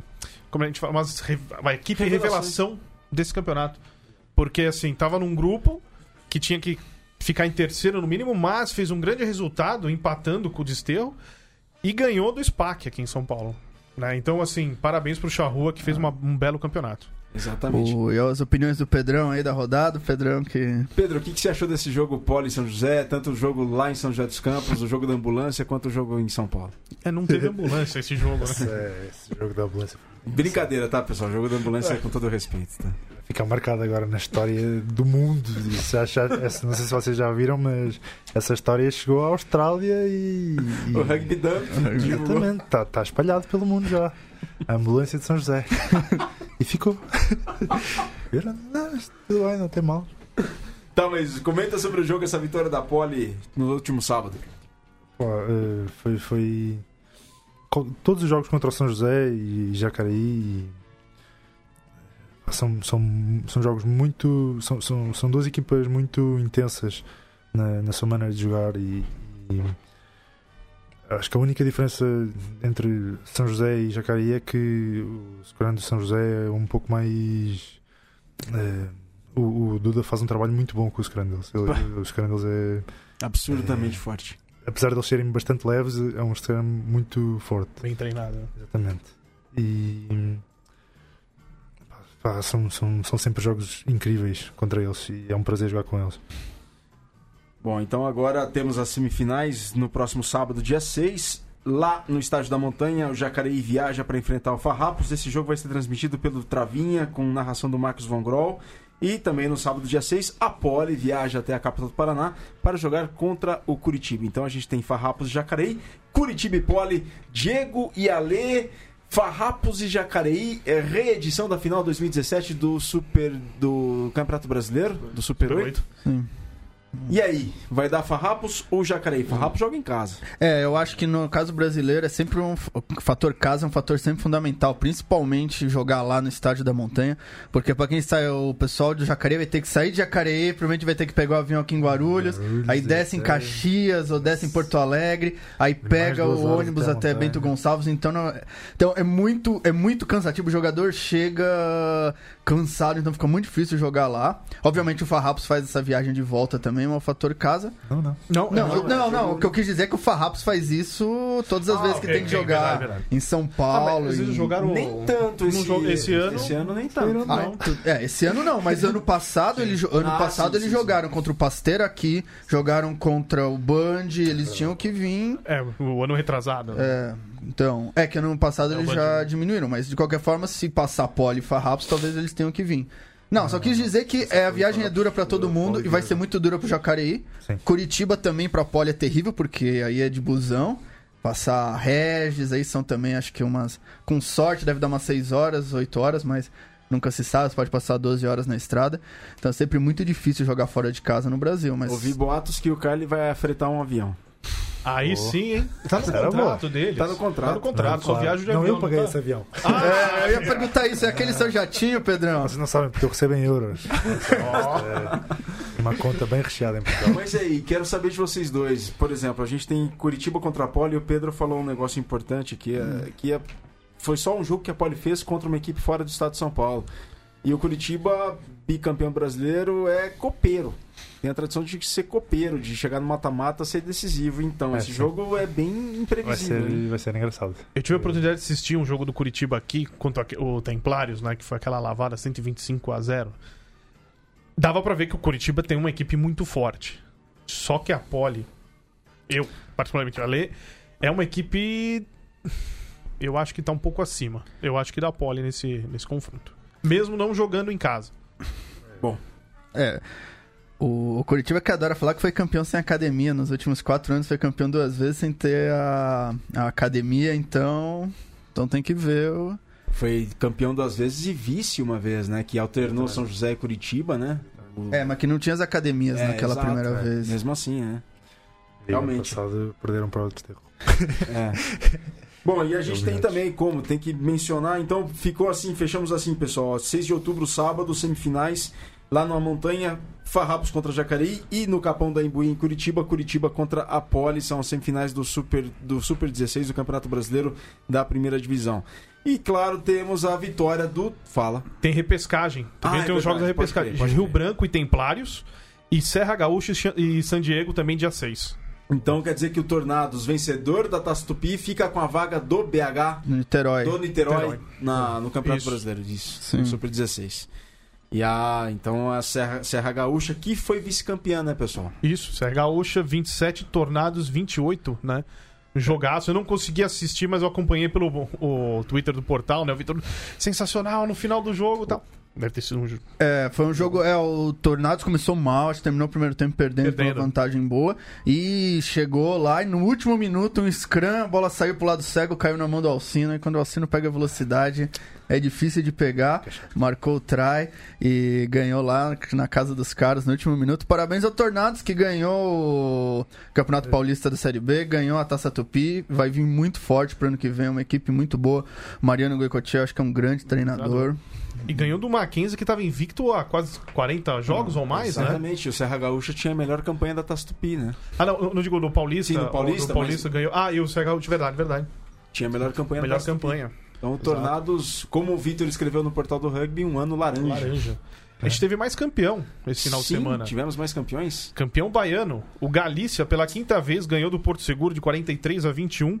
como a gente fala, umas re- uma equipe revelação desse campeonato. Porque assim, tava num grupo que tinha que ficar em terceiro no mínimo, mas fez um grande resultado empatando com o Desterro e ganhou do SPAC aqui em São Paulo. né? Então, assim, parabéns pro Charrua que fez uma- um belo campeonato. Exatamente. O, e as opiniões do Pedrão aí da rodada, o Pedrão que. Pedro, o que, que você achou desse jogo Poli São José? Tanto o jogo lá em São José dos Campos, o jogo da ambulância, quanto o jogo em São Paulo. É, não teve ambulância esse jogo, Esse, né? é- esse jogo da ambulância Brincadeira, tá, pessoal? O jogo da ambulância é com todo respeito, tá? Fica marcado agora na história do mundo. Já- já- essa- não sei se vocês já viram, mas essa história chegou à Austrália e. e O rugby dump. Exatamente, está tá espalhado pelo mundo já. A ambulância de São José. e ficou. Viram? Não, tudo bem, não tem mal. Tá, mas comenta sobre o jogo, essa vitória da Poli no último sábado. Pô, eh, foi, foi. Todos os jogos contra o São José e Jacareí e- são, são, são jogos muito. São, são, são duas equipas muito intensas na, na sua maneira de jogar e, e acho que a única diferença entre São José e Jacareí é que o Securando de São José é um pouco mais. eh, o, o Duda faz um trabalho muito bom com os Scrandles. Ele- Os Scrandles é Absurdamente forte. apesar de eles serem bastante leves, é um extremo muito forte. Bem treinado. Exatamente. E pá, são, são, são sempre jogos incríveis contra eles e é um prazer jogar com eles. Bom, então agora temos as semifinais no próximo sábado, dia 6. lá no Estádio da Montanha. O Jacareí viaja para enfrentar o Farrapos. Esse jogo vai ser transmitido pelo Travinha, com narração do Marcos Von. E também no sábado, dia 6, a Poli viaja até a capital do Paraná para jogar contra o Curitiba. Então a gente tem Farrapos Jacareí, Curitiba e Poli, Diego e Alê. Farrapos e Jacareí, é reedição da final 2017 do Super do Campeonato Brasileiro, do Super 8. Sim. E aí, vai dar Farrapos ou Jacareí? Farrapos joga em casa. É, eu acho que no caso brasileiro é sempre um fator casa, é um fator sempre fundamental, principalmente jogar lá no estádio da montanha, porque pra quem está o pessoal do Jacareí vai ter que sair de Jacareí, provavelmente vai ter que pegar o avião aqui em Guarulhos, Guarulhos, aí desce em é. Caxias ou desce em Porto Alegre, aí pega o ônibus até até. Bento Gonçalves, então não, então é muito é muito cansativo, o jogador chega cansado, então fica muito difícil jogar lá. Obviamente o Farrapos faz essa viagem de volta também, é um fator casa. Não, não. Não, Não, eu- não, não, O que eu quis dizer é que o Farrapos faz isso todas as Ah, vezes que tem que jogar verdade, verdade. em São Ah, mas Paulo. eles e- jogaram Nem tanto não esse, jogo- esse ano. Esse ano nem tanto. Ah, não. é, esse ano não, mas ano passado, eles, jo- ano Ah, passado sim, eles sim, jogaram contra o Pasteiro aqui, jogaram contra o Band, eles tinham que vir. É, o ano retrasado. né? é, então, é que ano passado É, eles já diminuíram, mas de qualquer forma, se passar Poli e Farrapos, talvez eles tenham que vir. Não, só quis dizer que é, a viagem é dura pra todo mundo e vai ser muito dura pro Jacareí. Sim. Curitiba também pra Poli é terrível, porque aí é de busão. Passar Regis, aí são também, acho que umas. Com sorte deve dar umas 6 horas, 8 horas, mas nunca se sabe, você pode passar 12 horas na estrada. Então é sempre muito difícil jogar fora de casa no Brasil, mas. Ouvi boatos que o Carly vai fretar um avião. Aí sim, hein? Tá no Será contrato deles. Tá no contrato. Tá no contrato, Não, só claro. viajo de Não, avião. eu paguei tá? esse avião. É, eu ia perguntar isso, é aquele seu jatinho, Pedrão? Vocês não sabem porque eu recebo em euros. É uma conta bem recheada em Portugal. Mas aí, quero saber de vocês dois. Por exemplo, a gente tem Curitiba contra a Poli e o Pedro falou um negócio importante que, é, que é, foi só um jogo que a Poli fez contra uma equipe fora do estado de São Paulo. E o Curitiba, bicampeão brasileiro, é copeiro. Tem a tradição de ser copeiro, de chegar no mata-mata, ser decisivo. Então, É, esse sim. jogo é bem Vai imprevisível. hein? ser, vai ser engraçado. Eu tive a oportunidade de assistir um jogo do Curitiba aqui contra o Templários, né? Que foi aquela lavada 125 a 0. Dava pra ver que o Curitiba tem uma equipe muito forte. Só que a Poli, eu, particularmente a Lê, é uma equipe. Eu acho que tá um pouco acima. Eu acho que da Poli nesse, nesse confronto. Mesmo não jogando em casa. É. O, o Curitiba que adora falar que foi campeão sem academia. Nos últimos quatro anos foi campeão duas vezes sem ter a, a academia, então. Então tem que ver o. Foi campeão duas vezes e vice uma vez, né? Que alternou São José e Curitiba, né? O- É, mas que não tinha as academias É, naquela exato, primeira é. vez. Mesmo assim, né? Realmente. passado perderam para terros. É. Bom, e a gente tem também como, tem que mencionar, então ficou assim, fechamos assim, pessoal. 6 de outubro, sábado, semifinais, lá numa montanha, Farrapos contra Jacareí e no Capão da Imbuí em Curitiba, Curitiba contra a Poli, são as semifinais do Super, do Super 16 do Campeonato Brasileiro da primeira divisão. E claro, temos a vitória do. Fala. Tem repescagem. Também Ah, é tem os jogos da verdade, pode repescagem. crer, pode Rio. Branco e Templários. E Serra Gaúcha e San Diego também dia 6. Então quer dizer que o Tornados, vencedor da Taça Tupi, fica com a vaga do BH Niterói. do Niterói, Niterói. Na, no Campeonato Isso. Brasileiro, disso. Sim. No Super 16. E a, então a Serra, Serra Gaúcha, que foi vice-campeã, né, pessoal? Isso, Serra Gaúcha 27, Tornados 28, né? Jogaço. Eu não consegui assistir, mas eu acompanhei pelo o Twitter do portal, né? O Vitor, sensacional no final do jogo e tal. Deve ter sido um jogo. É, foi um jogo. É, o Tornados começou mal, acho que terminou o primeiro tempo perdendo, por Perdendo. uma vantagem boa. E chegou lá e no último minuto, um scrum, a bola saiu pro lado cego, caiu na mão do Alcino. E quando o Alcino pega a velocidade, é difícil de pegar. Marcou o try e ganhou lá na casa dos caras no último minuto. Parabéns ao Tornados que ganhou o Campeonato Paulista da Série B, ganhou a Taça Tupi. Vai vir muito forte pro ano que vem, uma equipe muito boa. Mariano Goicoechea, acho que é um grande treinador. E ganhou do Mackenzie, que tava invicto há quase 40 jogos ou mais, né? Exatamente. O Serra Gaúcha tinha a melhor campanha da Taça Tupi, né? Ah, não, não digo do Paulista. Sim, no Paulista, o do Paulista ganhou. Ah, e o Serra Gaúcha, verdade, verdade. Tinha a melhor campanha da Melhor Taça Tupi. Então o Tornados, como o Vitor escreveu no portal do rugby, um ano laranja. Laranja. A gente teve mais campeão esse final Sim, de semana. tivemos mais campeões? Campeão baiano. O Galícia, pela quinta vez, ganhou do Porto Seguro de 43 a 21.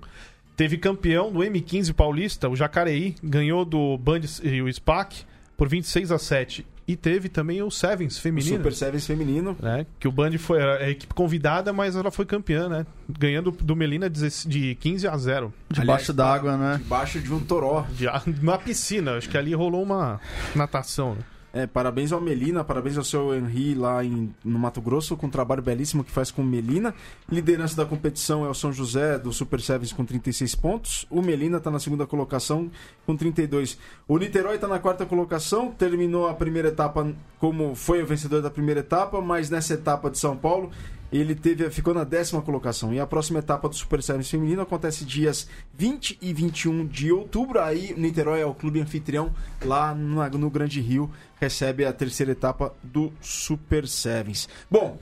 Teve campeão do M15 Paulista, o Jacareí, ganhou do Band e o SPAC por 26 a 7. E teve também o Sevens O feminino. Super Sevens feminino. né? Que o Band foi era a equipe convidada, mas ela foi campeã, né? Ganhando do Melina de de 15 a 0. Debaixo d'água, né? Debaixo de um toró. De, na piscina. Acho que ali rolou uma natação. né? É, parabéns ao Melina, parabéns ao seu Henri lá em, no Mato Grosso, com um trabalho belíssimo que faz com o Melina. Liderança da competição é o São José do Super Sevens com 36 pontos. O Melina está na segunda colocação com 32. O Niterói está na quarta colocação, terminou a primeira etapa como foi o vencedor da primeira etapa, mas nessa etapa de São Paulo ele teve, ficou na décima colocação. E a próxima etapa do Super Sevens feminino acontece dias 20 e 21 de outubro. Aí Niterói é o clube anfitrião lá no, no Grande Rio, recebe a terceira etapa do Super Sevens. Bom,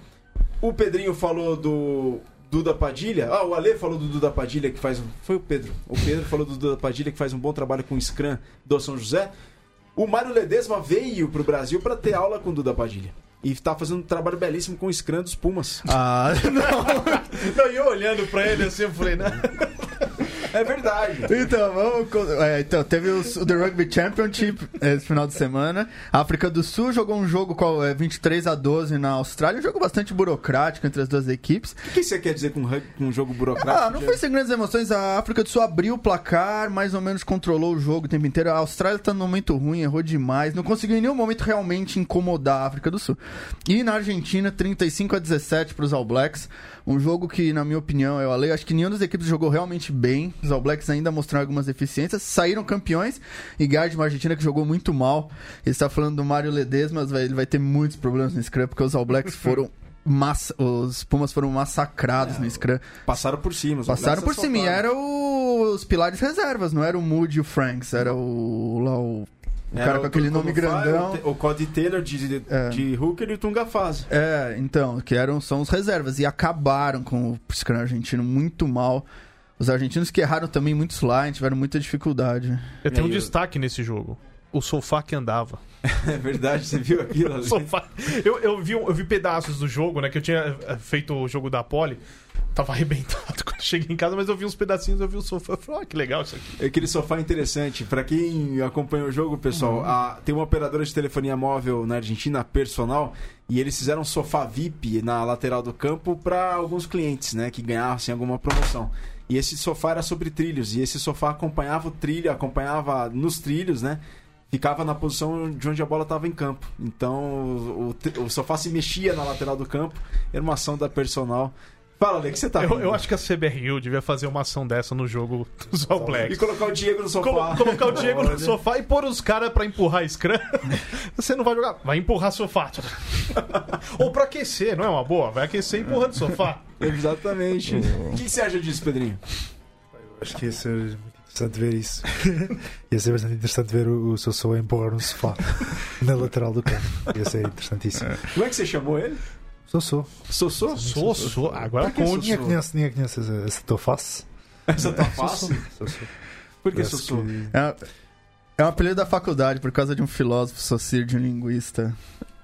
o Pedrinho falou do Duda Padilha. Ah, o Ale falou do Duda Padilha que faz. um- Foi o Pedro. O Pedro falou do Duda Padilha que faz um bom trabalho com o Scrum do São José. O Mário Ledesma veio pro Brasil para ter aula com o Duda Padilha. E tá fazendo um trabalho belíssimo com o Scrum dos Pumas. Ah, não. Não, e eu olhando pra ele assim, eu falei, né? É verdade. Então, vamos. é, então, teve os- o The Rugby Championship esse final de semana. A África do Sul jogou um jogo com é, 23 a 12 na Austrália. Um jogo bastante burocrático entre as duas equipes. O que você quer dizer com, um jogo burocrático? Ah, não foi sem grandes emoções. A África do Sul abriu o placar, mais ou menos controlou o jogo o tempo inteiro. A Austrália tá num momento ruim, errou demais. Não conseguiu em nenhum momento realmente incomodar a África do Sul. E na Argentina, 35 a 17 para os All Blacks. Um jogo que, na minha opinião, eu falei, acho que nenhuma das equipes jogou realmente bem. Os All Blacks ainda mostraram algumas deficiências. Saíram campeões e de uma Argentina que jogou muito mal. Ele está falando do Mário Ledesma, mas ele vai ter muitos problemas no Scrum, porque os All Blacks foram. Massa, os Pumas foram massacrados no Scrum. Passaram por cima. os Passaram por cima. E assaltaram. era os pilares reservas, não era o Moody e o Franks, era o. Lá, o, o Era cara com aquele nome grandão. O, o Cody Taylor de, É. de Hooker e o Tunga Fase. É, então, que eram, são os reservas. E acabaram com o Scrum argentino muito mal. Os argentinos que erraram também muitos lines, tiveram muita dificuldade. Eu tenho um destaque nesse jogo. O sofá que andava. É verdade, você viu aquilo? ali? Sofá. Eu, eu, vi, eu vi pedaços do jogo, né? Que eu tinha eh, feito o jogo da Poli. Tava arrebentado quando cheguei em casa, mas eu vi uns pedacinhos, eu vi o sofá. Eu falei, ah, que legal isso aqui. Aquele sofá interessante. Pra quem acompanha o jogo, Uhum. pessoal, a- tem uma operadora de telefonia móvel na Argentina, Personal, e eles fizeram um sofá VIP na lateral do campo para alguns clientes, né, que ganhassem alguma promoção. E esse sofá era sobre trilhos, e esse sofá acompanhava o trilho, acompanhava nos trilhos, né? Ficava na posição de onde a bola estava em campo. Então o, o- o sofá se mexia na lateral do campo. Era uma ação da Personal. Fala, o que você tá Eu, eu acho que a CBRU devia fazer uma ação dessa no jogo dos All E Blacks. colocar o Diego no sofá. Colo- colocar o Diego no sofá e pôr os caras pra empurrar Scrum. Você não vai jogar, vai empurrar sofá. Ou pra aquecer, não é uma boa? Vai aquecer empurrando sofá. Exatamente. O que você acha disso, Pedrinho? Acho que ia ser muito interessante ver isso. ia ser bastante interessante ver o, o Sossô a empurrar um sofá na lateral do campo. Ia ser interessantíssimo. Como é que você chamou ele? Sossô. Sossô? Sou. Agora Pra que conte. Ninguém conhece, ninguém conhece essa, essa tua face. Essa tá fácil? Sossô. Por que Sossô? que- É, é um apelido da faculdade por causa de um filósofo socir de um linguista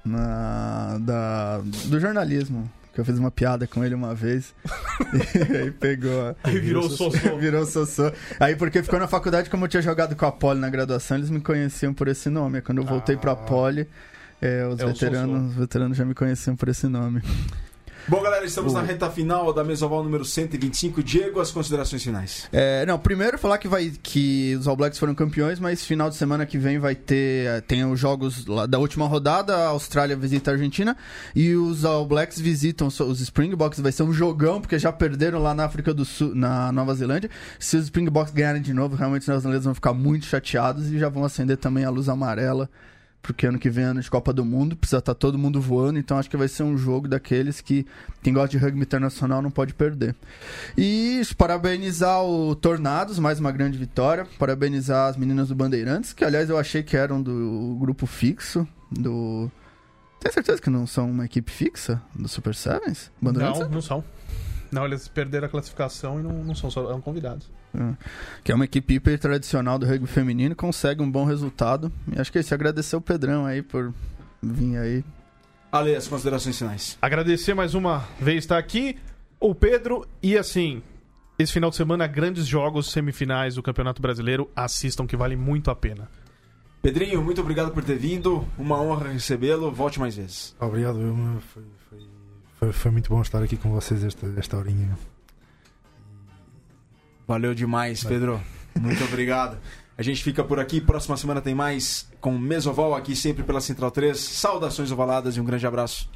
na, da, do jornalismo. Que eu fiz uma piada com ele uma vez. e aí pegou. a- Aí virou o Sossô. Virou Sossô. Aí, porque ficou na faculdade, como eu tinha jogado com a Poli na graduação, eles me conheciam por esse nome. Quando eu voltei pra Ah. Poli, é, os, É veteranos, os veteranos já me conheciam por esse nome. Bom, galera, estamos O- na reta final da Mesoval número 125. Diego, as considerações finais. É, não, primeiro falar que vai que os All Blacks foram campeões, mas final de semana que vem vai ter é, tem os jogos lá da última rodada, a Austrália visita a Argentina e os All Blacks visitam os- os Springboks, vai ser um jogão porque já perderam lá na África do Sul, na Nova Zelândia. Se os Springboks ganharem de novo, realmente os neozelandeses vão ficar muito chateados e já vão acender também a luz amarela. Porque ano que vem é ano de Copa do Mundo, precisa estar todo mundo voando, então acho que vai ser um jogo daqueles que quem gosta de rugby internacional não pode perder. E parabenizar o Tornados, mais uma grande vitória. Parabenizar as meninas do Bandeirantes, que aliás eu achei que eram do grupo fixo, do. Tem certeza que não são uma equipe fixa do Super Sevens? Bandeirantes? Não, não são. Não, eles perderam a classificação e não, não são, só eram convidados. Que é uma equipe hiper tradicional do rugby feminino, consegue um bom resultado. E acho que é isso. Agradecer o Pedrão aí por vir aí. Ale, as considerações finais. Agradecer mais uma vez estar aqui. O Pedro, e assim, esse final de semana, grandes jogos semifinais do Campeonato Brasileiro. Assistam que vale muito a pena. Pedrinho, muito obrigado por ter vindo. Uma honra recebê-lo. Volte mais vezes. Obrigado, eu, foi, foi, foi, muito bom estar aqui com vocês esta, esta horinha. Valeu demais, Pedro. Muito obrigado. A gente fica por aqui. Próxima semana tem mais com Mesoval aqui sempre pela Central 3. Saudações ovaladas e um grande abraço.